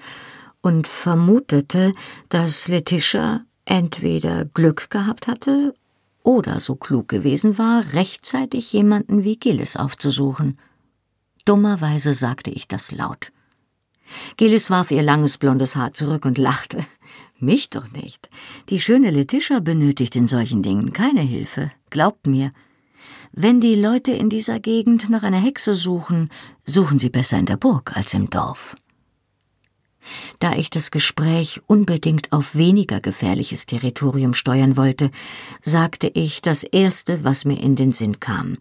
und vermutete, dass Letitia entweder Glück gehabt hatte oder so klug gewesen war, rechtzeitig jemanden wie Gillis aufzusuchen. Dummerweise sagte ich das laut. Gillis warf ihr langes blondes Haar zurück und lachte. [LAUGHS] Mich doch nicht. Die schöne Letitia benötigt in solchen Dingen keine Hilfe. Glaubt mir. Wenn die Leute in dieser Gegend nach einer Hexe suchen, suchen sie besser in der Burg als im Dorf. Da ich das Gespräch unbedingt auf weniger gefährliches Territorium steuern wollte, sagte ich das Erste, was mir in den Sinn kam.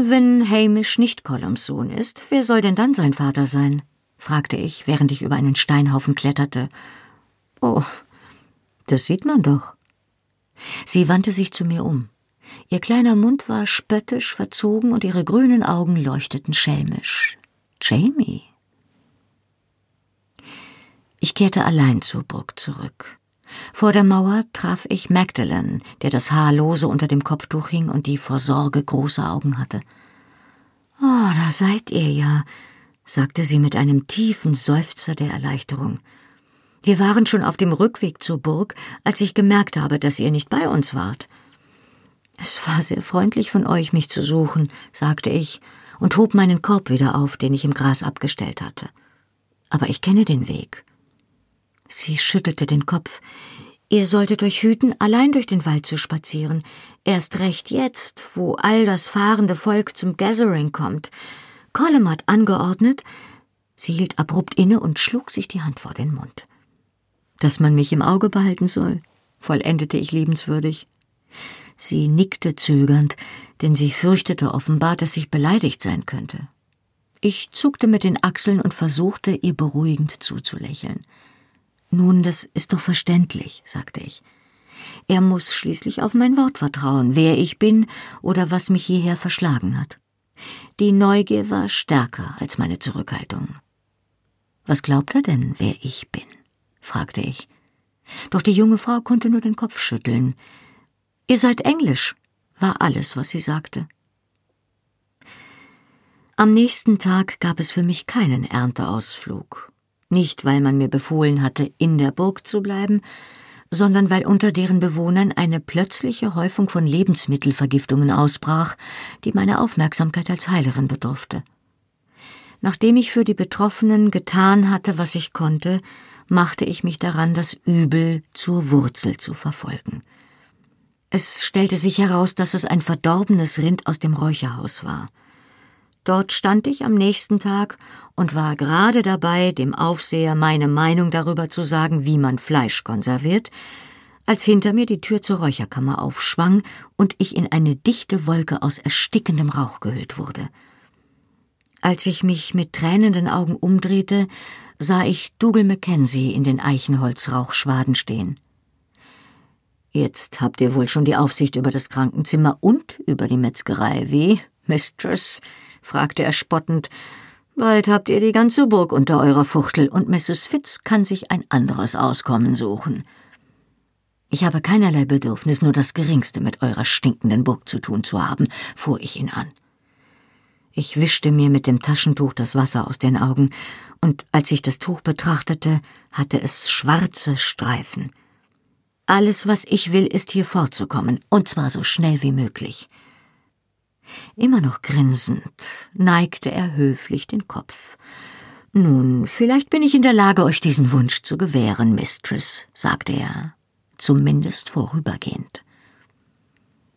Wenn Hamish nicht Colums Sohn ist, wer soll denn dann sein Vater sein? fragte ich, während ich über einen Steinhaufen kletterte. Oh, das sieht man doch. Sie wandte sich zu mir um. Ihr kleiner Mund war spöttisch verzogen und ihre grünen Augen leuchteten schelmisch. Jamie. Ich kehrte allein zur Burg zurück. Vor der Mauer traf ich Magdalen, der das Haar lose unter dem Kopftuch hing und die vor Sorge große Augen hatte. Oh, da seid ihr ja, sagte sie mit einem tiefen Seufzer der Erleichterung. Wir waren schon auf dem Rückweg zur Burg, als ich gemerkt habe, dass ihr nicht bei uns wart. Es war sehr freundlich von euch, mich zu suchen, sagte ich und hob meinen Korb wieder auf, den ich im Gras abgestellt hatte. Aber ich kenne den Weg. Sie schüttelte den Kopf. Ihr solltet euch hüten, allein durch den Wald zu spazieren. Erst recht jetzt, wo all das fahrende Volk zum Gathering kommt. Colum hat angeordnet. Sie hielt abrupt inne und schlug sich die Hand vor den Mund dass man mich im Auge behalten soll, vollendete ich liebenswürdig. Sie nickte zögernd, denn sie fürchtete offenbar, dass ich beleidigt sein könnte. Ich zuckte mit den Achseln und versuchte, ihr beruhigend zuzulächeln. Nun, das ist doch verständlich, sagte ich. Er muss schließlich auf mein Wort vertrauen, wer ich bin oder was mich hierher verschlagen hat. Die Neugier war stärker als meine Zurückhaltung. Was glaubt er denn, wer ich bin? fragte ich. Doch die junge Frau konnte nur den Kopf schütteln. Ihr seid Englisch, war alles, was sie sagte. Am nächsten Tag gab es für mich keinen Ernteausflug. Nicht, weil man mir befohlen hatte, in der Burg zu bleiben, sondern weil unter deren Bewohnern eine plötzliche Häufung von Lebensmittelvergiftungen ausbrach, die meine Aufmerksamkeit als Heilerin bedurfte. Nachdem ich für die Betroffenen getan hatte, was ich konnte, machte ich mich daran, das Übel zur Wurzel zu verfolgen. Es stellte sich heraus, dass es ein verdorbenes Rind aus dem Räucherhaus war. Dort stand ich am nächsten Tag und war gerade dabei, dem Aufseher meine Meinung darüber zu sagen, wie man Fleisch konserviert, als hinter mir die Tür zur Räucherkammer aufschwang und ich in eine dichte Wolke aus erstickendem Rauch gehüllt wurde. Als ich mich mit tränenden Augen umdrehte, sah ich Dougal Mackenzie in den Eichenholzrauchschwaden stehen. Jetzt habt ihr wohl schon die Aufsicht über das Krankenzimmer und über die Metzgerei, wie, Mistress? Fragte er spottend. Bald habt ihr die ganze Burg unter eurer Fuchtel und Mrs. Fitz kann sich ein anderes Auskommen suchen. Ich habe keinerlei Bedürfnis, nur das geringste mit eurer stinkenden Burg zu tun zu haben, fuhr ich ihn an. Ich wischte mir mit dem Taschentuch das Wasser aus den Augen, und als ich das Tuch betrachtete, hatte es schwarze Streifen. Alles, was ich will, ist hier fortzukommen, und zwar so schnell wie möglich. Immer noch grinsend neigte er höflich den Kopf. Nun, vielleicht bin ich in der Lage, euch diesen Wunsch zu gewähren, Mistress, sagte er, zumindest vorübergehend.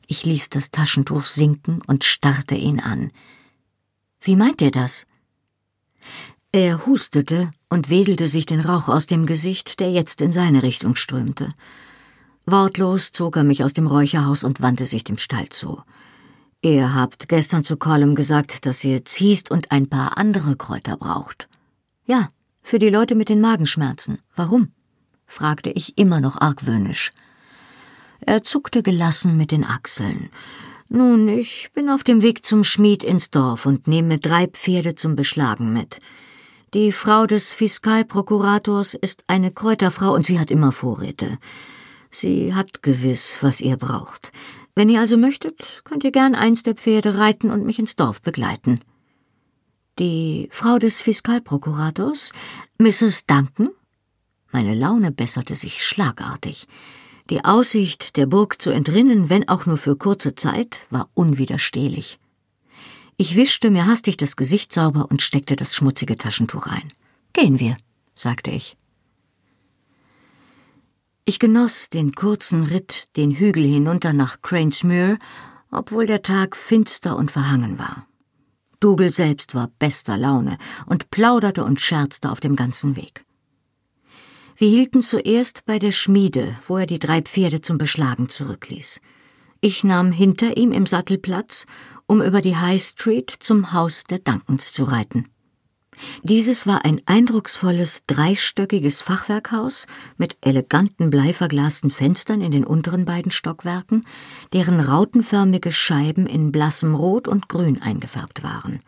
Ich ließ das Taschentuch sinken und starrte ihn an. Wie meint ihr das? Er hustete und wedelte sich den Rauch aus dem Gesicht, der jetzt in seine Richtung strömte. Wortlos zog er mich aus dem Räucherhaus und wandte sich dem Stall zu. Ihr habt gestern zu Colum gesagt, dass ihr ziehst und ein paar andere Kräuter braucht. Ja, für die Leute mit den Magenschmerzen. Warum? fragte ich immer noch argwöhnisch. Er zuckte gelassen mit den Achseln. Nun, ich bin auf dem Weg zum Schmied ins Dorf und nehme drei Pferde zum Beschlagen mit. Die Frau des Fiskalprokurators ist eine Kräuterfrau und sie hat immer Vorräte. Sie hat gewiss, was ihr braucht. Wenn ihr also möchtet, könnt ihr gern eins der Pferde reiten und mich ins Dorf begleiten. Die Frau des Fiskalprokurators, Mrs. Duncan? Meine Laune besserte sich schlagartig. Die Aussicht, der Burg zu entrinnen, wenn auch nur für kurze Zeit, war unwiderstehlich. Ich wischte mir hastig das Gesicht sauber und steckte das schmutzige Taschentuch ein. Gehen wir, sagte ich. Ich genoss den kurzen Ritt den Hügel hinunter nach Cranesmuir, obwohl der Tag finster und verhangen war. Dougal selbst war bester Laune und plauderte und scherzte auf dem ganzen Weg. Wir hielten zuerst bei der Schmiede, wo er die drei Pferde zum Beschlagen zurückließ. Ich nahm hinter ihm im Sattel Platz, um über die High Street zum Haus der Duncans zu reiten. Dieses war ein eindrucksvolles, dreistöckiges Fachwerkhaus mit eleganten bleiverglasten Fenstern in den unteren beiden Stockwerken, deren rautenförmige Scheiben in blassem Rot und Grün eingefärbt waren.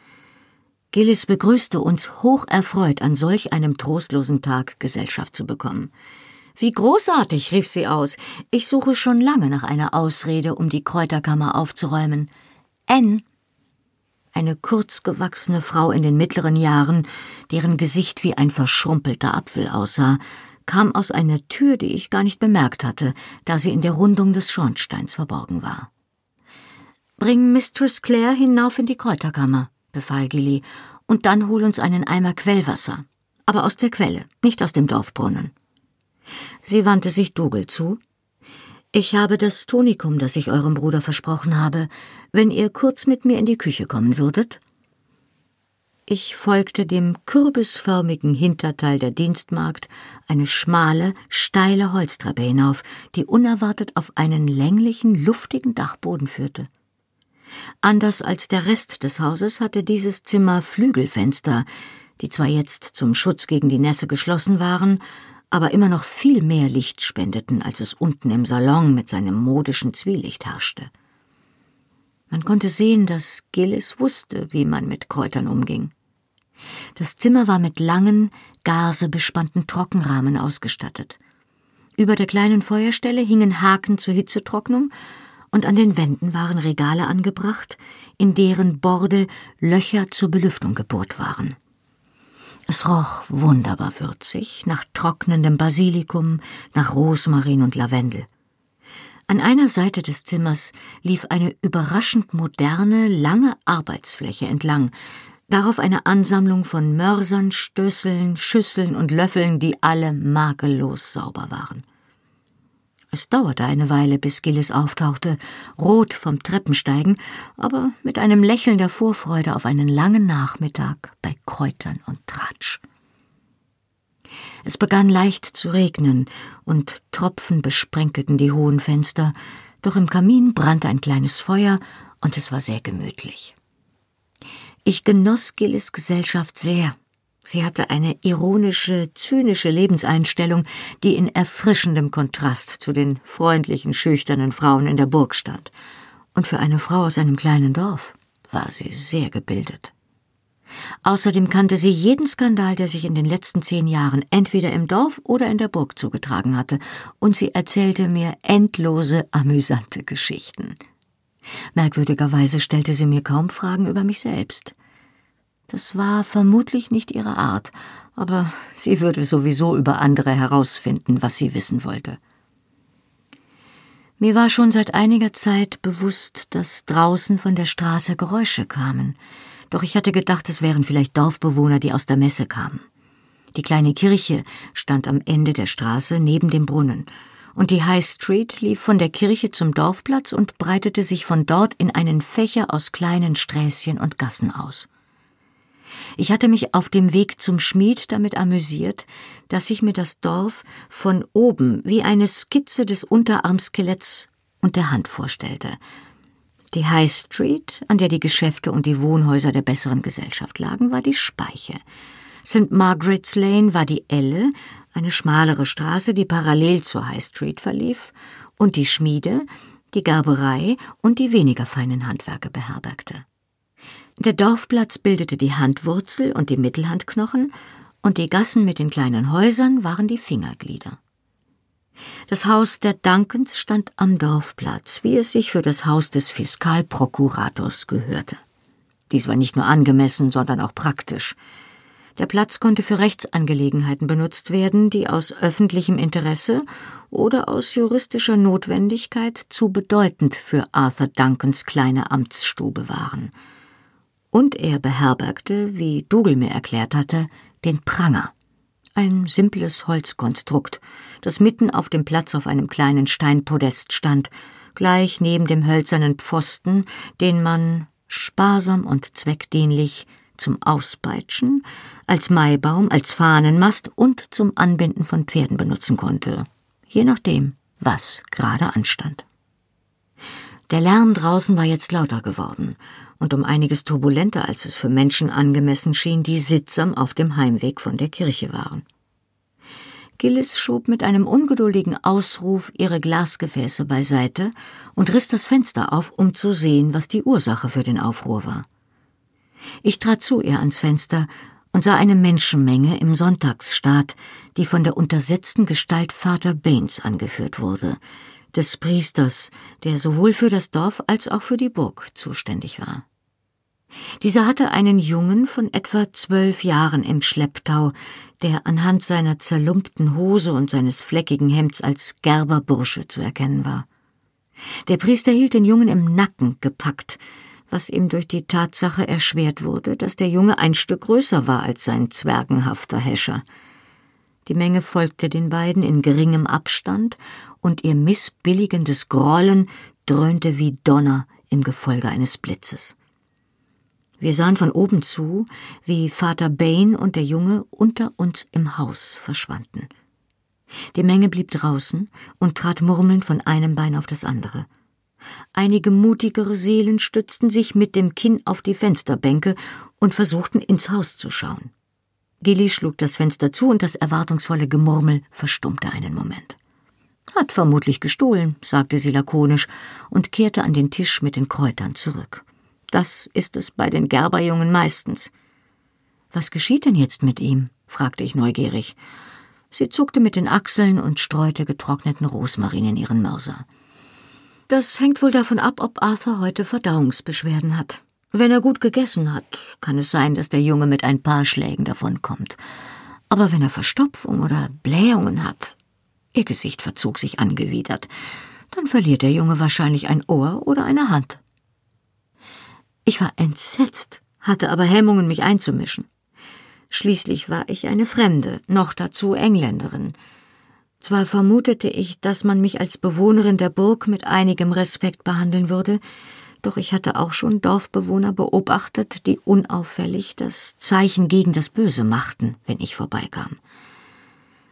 Gillis begrüßte uns hocherfreut, an solch einem trostlosen Tag Gesellschaft zu bekommen. Wie großartig, rief sie aus. Ich suche schon lange nach einer Ausrede, um die Kräuterkammer aufzuräumen. Anne, eine kurzgewachsene Frau in den mittleren Jahren, deren Gesicht wie ein verschrumpelter Apfel aussah, kam aus einer Tür, die ich gar nicht bemerkt hatte, da sie in der Rundung des Schornsteins verborgen war. Bring Mistress Clare hinauf in die Kräuterkammer, befahl Gilly, und dann hol uns einen Eimer Quellwasser, aber aus der Quelle, nicht aus dem Dorfbrunnen. Sie wandte sich Dougal zu, ich habe das Tonikum, das ich eurem Bruder versprochen habe, wenn ihr kurz mit mir in die Küche kommen würdet? Ich folgte dem kürbisförmigen Hinterteil der Dienstmagd eine schmale, steile Holztreppe hinauf, die unerwartet auf einen länglichen, luftigen Dachboden führte. Anders als der Rest des Hauses hatte dieses Zimmer Flügelfenster, die zwar jetzt zum Schutz gegen die Nässe geschlossen waren, aber immer noch viel mehr Licht spendeten, als es unten im Salon mit seinem modischen Zwielicht herrschte. Man konnte sehen, dass Gillis wusste, wie man mit Kräutern umging. Das Zimmer war mit langen, gasebespannten Trockenrahmen ausgestattet. Über der kleinen Feuerstelle hingen Haken zur Hitzetrocknung und an den Wänden waren Regale angebracht, in deren Borde Löcher zur Belüftung gebohrt waren. Es roch wunderbar würzig, nach trocknendem Basilikum, nach Rosmarin und Lavendel. An einer Seite des Zimmers lief eine überraschend moderne, lange Arbeitsfläche entlang, darauf eine Ansammlung von Mörsern, Stößeln, Schüsseln und Löffeln, die alle makellos sauber waren. Es dauerte eine Weile, bis Gillis auftauchte, rot vom Treppensteigen, aber mit einem Lächeln der Vorfreude auf einen langen Nachmittag bei Kräutern und Tratsch. Es begann leicht zu regnen, und Tropfen besprenkelten die hohen Fenster, doch im Kamin brannte ein kleines Feuer, und es war sehr gemütlich. Ich genoss Gillis Gesellschaft sehr. Sie hatte eine ironische, zynische Lebenseinstellung, die in erfrischendem Kontrast zu den freundlichen, schüchternen Frauen in der Burg stand. Und für eine Frau aus einem kleinen Dorf war sie sehr gebildet. Außerdem kannte sie jeden Skandal, der sich in den letzten zehn Jahren entweder im Dorf oder in der Burg zugetragen hatte, und sie erzählte mir endlose, amüsante Geschichten. Merkwürdigerweise stellte sie mir kaum Fragen über mich selbst. Das war vermutlich nicht ihre Art, aber sie würde sowieso über andere herausfinden, was sie wissen wollte. Mir war schon seit einiger Zeit bewusst, dass draußen von der Straße Geräusche kamen, doch ich hatte gedacht, es wären vielleicht Dorfbewohner, die aus der Messe kamen. Die kleine Kirche stand am Ende der Straße neben dem Brunnen, und die High Street lief von der Kirche zum Dorfplatz und breitete sich von dort in einen Fächer aus kleinen Sträßchen und Gassen aus. Ich hatte mich auf dem Weg zum Schmied damit amüsiert, dass ich mir das Dorf von oben wie eine Skizze des Unterarmskeletts und der Hand vorstellte. Die High Street, an der die Geschäfte und die Wohnhäuser der besseren Gesellschaft lagen, war die Speiche. St. Margaret's Lane war die Elle, eine schmalere Straße, die parallel zur High Street verlief, und die Schmiede, die Gerberei und die weniger feinen Handwerke beherbergte. Der Dorfplatz bildete die Handwurzel und die Mittelhandknochen, und die Gassen mit den kleinen Häusern waren die Fingerglieder. Das Haus der Duncans stand am Dorfplatz, wie es sich für das Haus des Fiskalprokurators gehörte. Dies war nicht nur angemessen, sondern auch praktisch. Der Platz konnte für Rechtsangelegenheiten benutzt werden, die aus öffentlichem Interesse oder aus juristischer Notwendigkeit zu bedeutend für Arthur Duncans kleine Amtsstube waren – und er beherbergte, wie Dougal mir erklärt hatte, den Pranger. Ein simples Holzkonstrukt, das mitten auf dem Platz auf einem kleinen Steinpodest stand, gleich neben dem hölzernen Pfosten, den man sparsam und zweckdienlich zum Auspeitschen, als Maibaum, als Fahnenmast und zum Anbinden von Pferden benutzen konnte, je nachdem, was gerade anstand. Der Lärm draußen war jetzt lauter geworden und um einiges turbulenter, als es für Menschen angemessen schien, die sittsam auf dem Heimweg von der Kirche waren. Gillis schob mit einem ungeduldigen Ausruf ihre Glasgefäße beiseite und riss das Fenster auf, um zu sehen, was die Ursache für den Aufruhr war. Ich trat zu ihr ans Fenster und sah eine Menschenmenge im Sonntagsstaat, die von der untersetzten Gestalt Vater Baines angeführt wurde, des Priesters, der sowohl für das Dorf als auch für die Burg zuständig war. Dieser hatte einen Jungen von etwa zwölf Jahren im Schlepptau, der anhand seiner zerlumpten Hose und seines fleckigen Hemds als Gerberbursche zu erkennen war. Der Priester hielt den Jungen im Nacken gepackt, was ihm durch die Tatsache erschwert wurde, dass der Junge ein Stück größer war als sein zwergenhafter Häscher. Die Menge folgte den beiden in geringem Abstand, und ihr missbilligendes Grollen dröhnte wie Donner im Gefolge eines Blitzes. Wir sahen von oben zu, wie Vater Bain und der Junge unter uns im Haus verschwanden. Die Menge blieb draußen und trat murmelnd von einem Bein auf das andere. Einige mutigere Seelen stützten sich mit dem Kinn auf die Fensterbänke und versuchten ins Haus zu schauen. Gilly schlug das Fenster zu und das erwartungsvolle Gemurmel verstummte einen Moment. Hat vermutlich gestohlen, sagte sie lakonisch und kehrte an den Tisch mit den Kräutern zurück. Das ist es bei den Gerberjungen meistens. Was geschieht denn jetzt mit ihm? fragte ich neugierig. Sie zuckte mit den Achseln und streute getrockneten Rosmarin in ihren Mörser. Das hängt wohl davon ab, ob Arthur heute Verdauungsbeschwerden hat. Wenn er gut gegessen hat, kann es sein, dass der Junge mit ein paar Schlägen davonkommt. Aber wenn er Verstopfung oder Blähungen hat, ihr Gesicht verzog sich angewidert, dann verliert der Junge wahrscheinlich ein Ohr oder eine Hand. Ich war entsetzt, hatte aber Hemmungen, mich einzumischen. Schließlich war ich eine Fremde, noch dazu Engländerin. Zwar vermutete ich, dass man mich als Bewohnerin der Burg mit einigem Respekt behandeln würde, doch ich hatte auch schon Dorfbewohner beobachtet, die unauffällig das Zeichen gegen das Böse machten, wenn ich vorbeikam.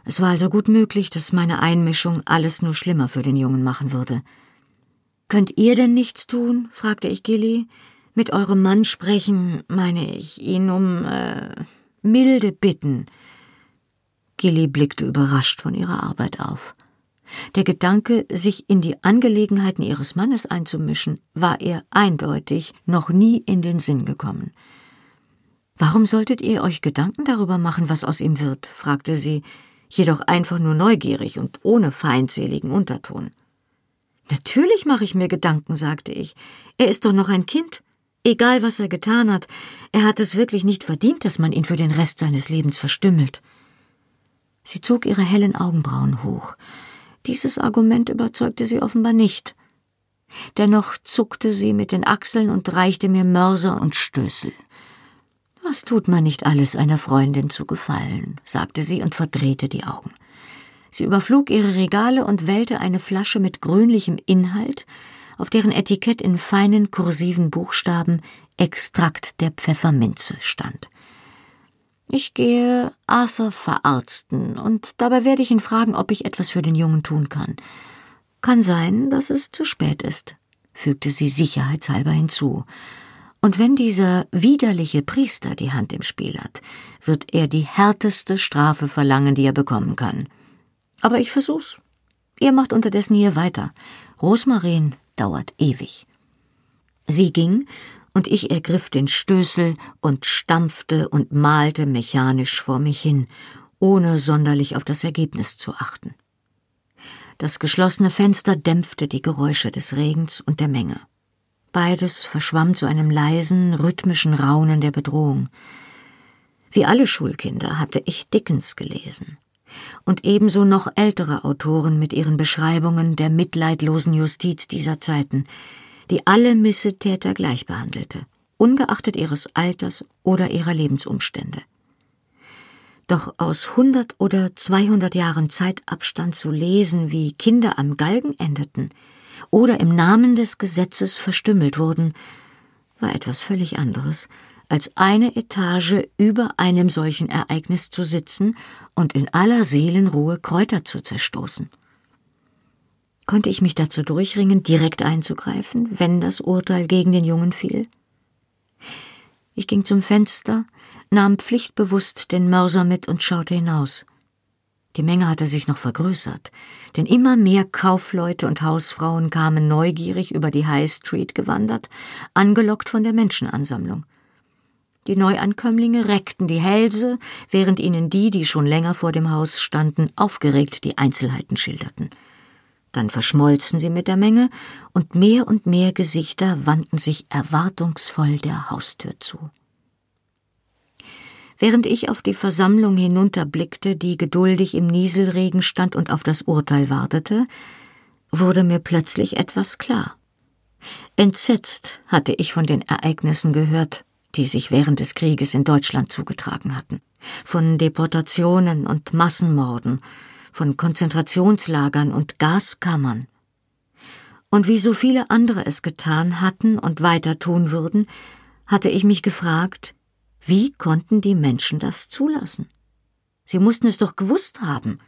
Es war also gut möglich, dass meine Einmischung alles nur schlimmer für den Jungen machen würde. Könnt ihr denn nichts tun? fragte ich Gilly. Mit eurem Mann sprechen, meine ich, ihn um äh, milde bitten. Gilly blickte überrascht von ihrer Arbeit auf. Der Gedanke, sich in die Angelegenheiten ihres Mannes einzumischen, war ihr eindeutig noch nie in den Sinn gekommen. Warum solltet ihr euch Gedanken darüber machen, was aus ihm wird? fragte sie, jedoch einfach nur neugierig und ohne feindseligen Unterton. Natürlich mache ich mir Gedanken, sagte ich. Er ist doch noch ein Kind. Egal, was er getan hat, er hat es wirklich nicht verdient, dass man ihn für den Rest seines Lebens verstümmelt. Sie zog ihre hellen Augenbrauen hoch. Dieses Argument überzeugte sie offenbar nicht. Dennoch zuckte sie mit den Achseln und reichte mir Mörser und Stößel. Was tut man nicht alles einer Freundin zu gefallen, sagte sie und verdrehte die Augen. Sie überflog ihre Regale und wählte eine Flasche mit grünlichem Inhalt, auf deren Etikett in feinen kursiven Buchstaben Extrakt der Pfefferminze stand. Ich gehe Arthur verarzten und dabei werde ich ihn fragen, ob ich etwas für den Jungen tun kann. Kann sein, dass es zu spät ist, fügte sie sicherheitshalber hinzu. Und wenn dieser widerliche Priester die Hand im Spiel hat, wird er die härteste Strafe verlangen, die er bekommen kann. Aber ich versuch's. Ihr macht unterdessen hier weiter. Rosmarin dauert ewig. Sie ging und ich ergriff den Stößel und stampfte und malte mechanisch vor mich hin, ohne sonderlich auf das Ergebnis zu achten. Das geschlossene Fenster dämpfte die Geräusche des Regens und der Menge. Beides verschwamm zu einem leisen, rhythmischen Raunen der Bedrohung. Wie alle Schulkinder hatte ich Dickens gelesen und ebenso noch ältere Autoren mit ihren Beschreibungen der mitleidlosen Justiz dieser Zeiten, die alle Missetäter gleich behandelte, ungeachtet ihres Alters oder ihrer Lebensumstände. Doch aus hundert oder zweihundert Jahren Zeitabstand zu lesen, wie Kinder am Galgen endeten oder im Namen des Gesetzes verstümmelt wurden, war etwas völlig anderes, als eine Etage über einem solchen Ereignis zu sitzen und in aller Seelenruhe Kräuter zu zerstoßen. Konnte ich mich dazu durchringen, direkt einzugreifen, wenn das Urteil gegen den Jungen fiel? Ich ging zum Fenster, nahm pflichtbewusst den Mörser mit und schaute hinaus. Die Menge hatte sich noch vergrößert, denn immer mehr Kaufleute und Hausfrauen kamen neugierig über die High Street gewandert, angelockt von der Menschenansammlung. Die Neuankömmlinge reckten die Hälse, während ihnen die, die schon länger vor dem Haus standen, aufgeregt die Einzelheiten schilderten. Dann verschmolzen sie mit der Menge, und mehr und mehr Gesichter wandten sich erwartungsvoll der Haustür zu. Während ich auf die Versammlung hinunterblickte, die geduldig im Nieselregen stand und auf das Urteil wartete, wurde mir plötzlich etwas klar. Entsetzt hatte ich von den Ereignissen gehört, die sich während des Krieges in Deutschland zugetragen hatten, von Deportationen und Massenmorden, von Konzentrationslagern und Gaskammern. Und wie so viele andere es getan hatten und weiter tun würden, hatte ich mich gefragt, wie konnten die Menschen das zulassen? Sie mussten es doch gewusst haben,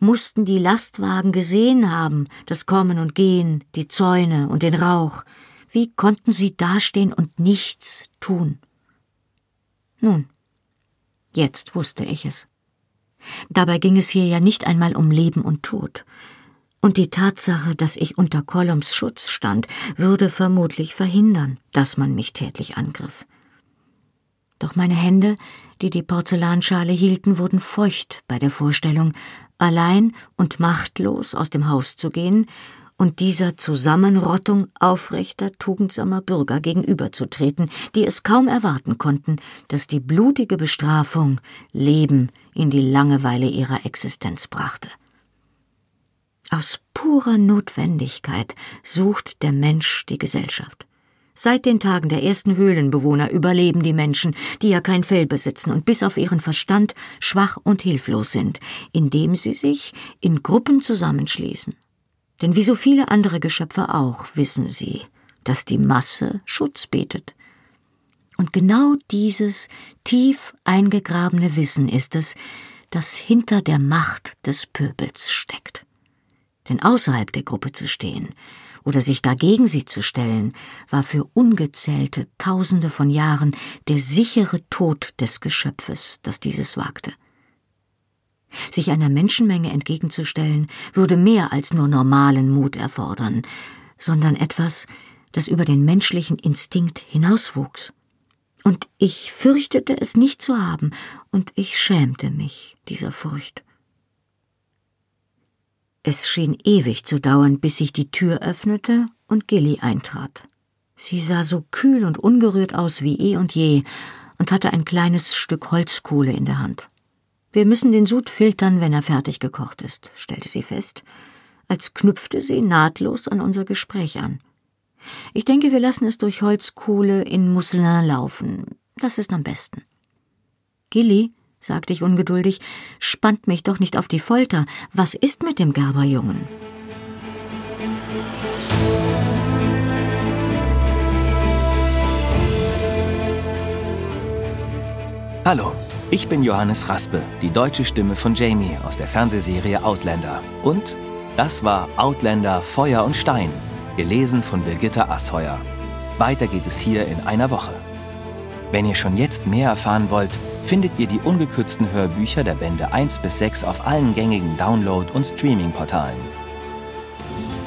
mussten die Lastwagen gesehen haben, das Kommen und Gehen, die Zäune und den Rauch. Wie konnten sie dastehen und nichts tun? Nun, jetzt wusste ich es. Dabei ging es hier ja nicht einmal um Leben und Tod. Und die Tatsache, dass ich unter Columns Schutz stand, würde vermutlich verhindern, dass man mich tätlich angriff. Doch meine Hände, die die Porzellanschale hielten, wurden feucht bei der Vorstellung, allein und machtlos aus dem Haus zu gehen und dieser Zusammenrottung aufrechter, tugendsamer Bürger gegenüberzutreten, die es kaum erwarten konnten, dass die blutige Bestrafung Leben in die Langeweile ihrer Existenz brachte. Aus purer Notwendigkeit sucht der Mensch die Gesellschaft. Seit den Tagen der ersten Höhlenbewohner überleben die Menschen, die ja kein Fell besitzen und bis auf ihren Verstand schwach und hilflos sind, indem sie sich in Gruppen zusammenschließen. Denn wie so viele andere Geschöpfe auch wissen sie, dass die Masse Schutz bietet. Und genau dieses tief eingegrabene Wissen ist es, das hinter der Macht des Pöbels steckt. Denn außerhalb der Gruppe zu stehen oder sich gar gegen sie zu stellen, war für ungezählte Tausende von Jahren der sichere Tod des Geschöpfes, das dieses wagte. Sich einer Menschenmenge entgegenzustellen, würde mehr als nur normalen Mut erfordern, sondern etwas, das über den menschlichen Instinkt hinauswuchs. Und ich fürchtete es nicht zu haben, und ich schämte mich dieser Furcht. Es schien ewig zu dauern, bis sich die Tür öffnete und Gilly eintrat. Sie sah so kühl und ungerührt aus wie eh und je und hatte ein kleines Stück Holzkohle in der Hand. Wir müssen den Sud filtern, wenn er fertig gekocht ist, stellte sie fest, als knüpfte sie nahtlos an unser Gespräch an. Ich denke, wir lassen es durch Holzkohle in Mousselin laufen. Das ist am besten. Gilly, sagte ich ungeduldig, spannt mich doch nicht auf die Folter. Was ist mit dem Gerberjungen? Hallo, ich bin Johannes Raspe, die deutsche Stimme von Jamie aus der Fernsehserie Outlander. Und das war Outlander Feuer und Stein gelesen von Birgitta Asheuer. Weiter geht es hier in einer Woche. Wenn ihr schon jetzt mehr erfahren wollt, findet ihr die ungekürzten Hörbücher der Bände 1 bis 6 auf allen gängigen Download- und Streaming-Portalen.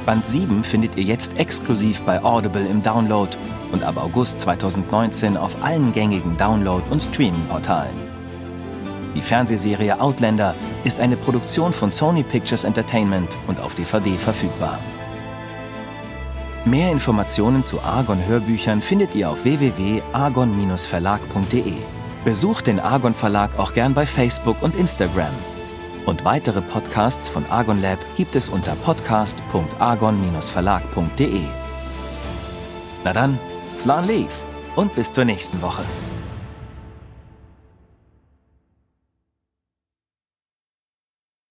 Band 7 findet ihr jetzt exklusiv bei Audible im Download und ab August 2019 auf allen gängigen Download- und Streaming-Portalen. Die Fernsehserie Outlander ist eine Produktion von Sony Pictures Entertainment und auf DVD verfügbar. Mehr Informationen zu Argon Hörbüchern findet ihr auf www.argon-verlag.de. Besucht den Argon Verlag auch gern bei Facebook und Instagram. Und weitere Podcasts von Argon Lab gibt es unter podcast.argon-verlag.de. Na dann, Slan Leaf und bis zur nächsten Woche.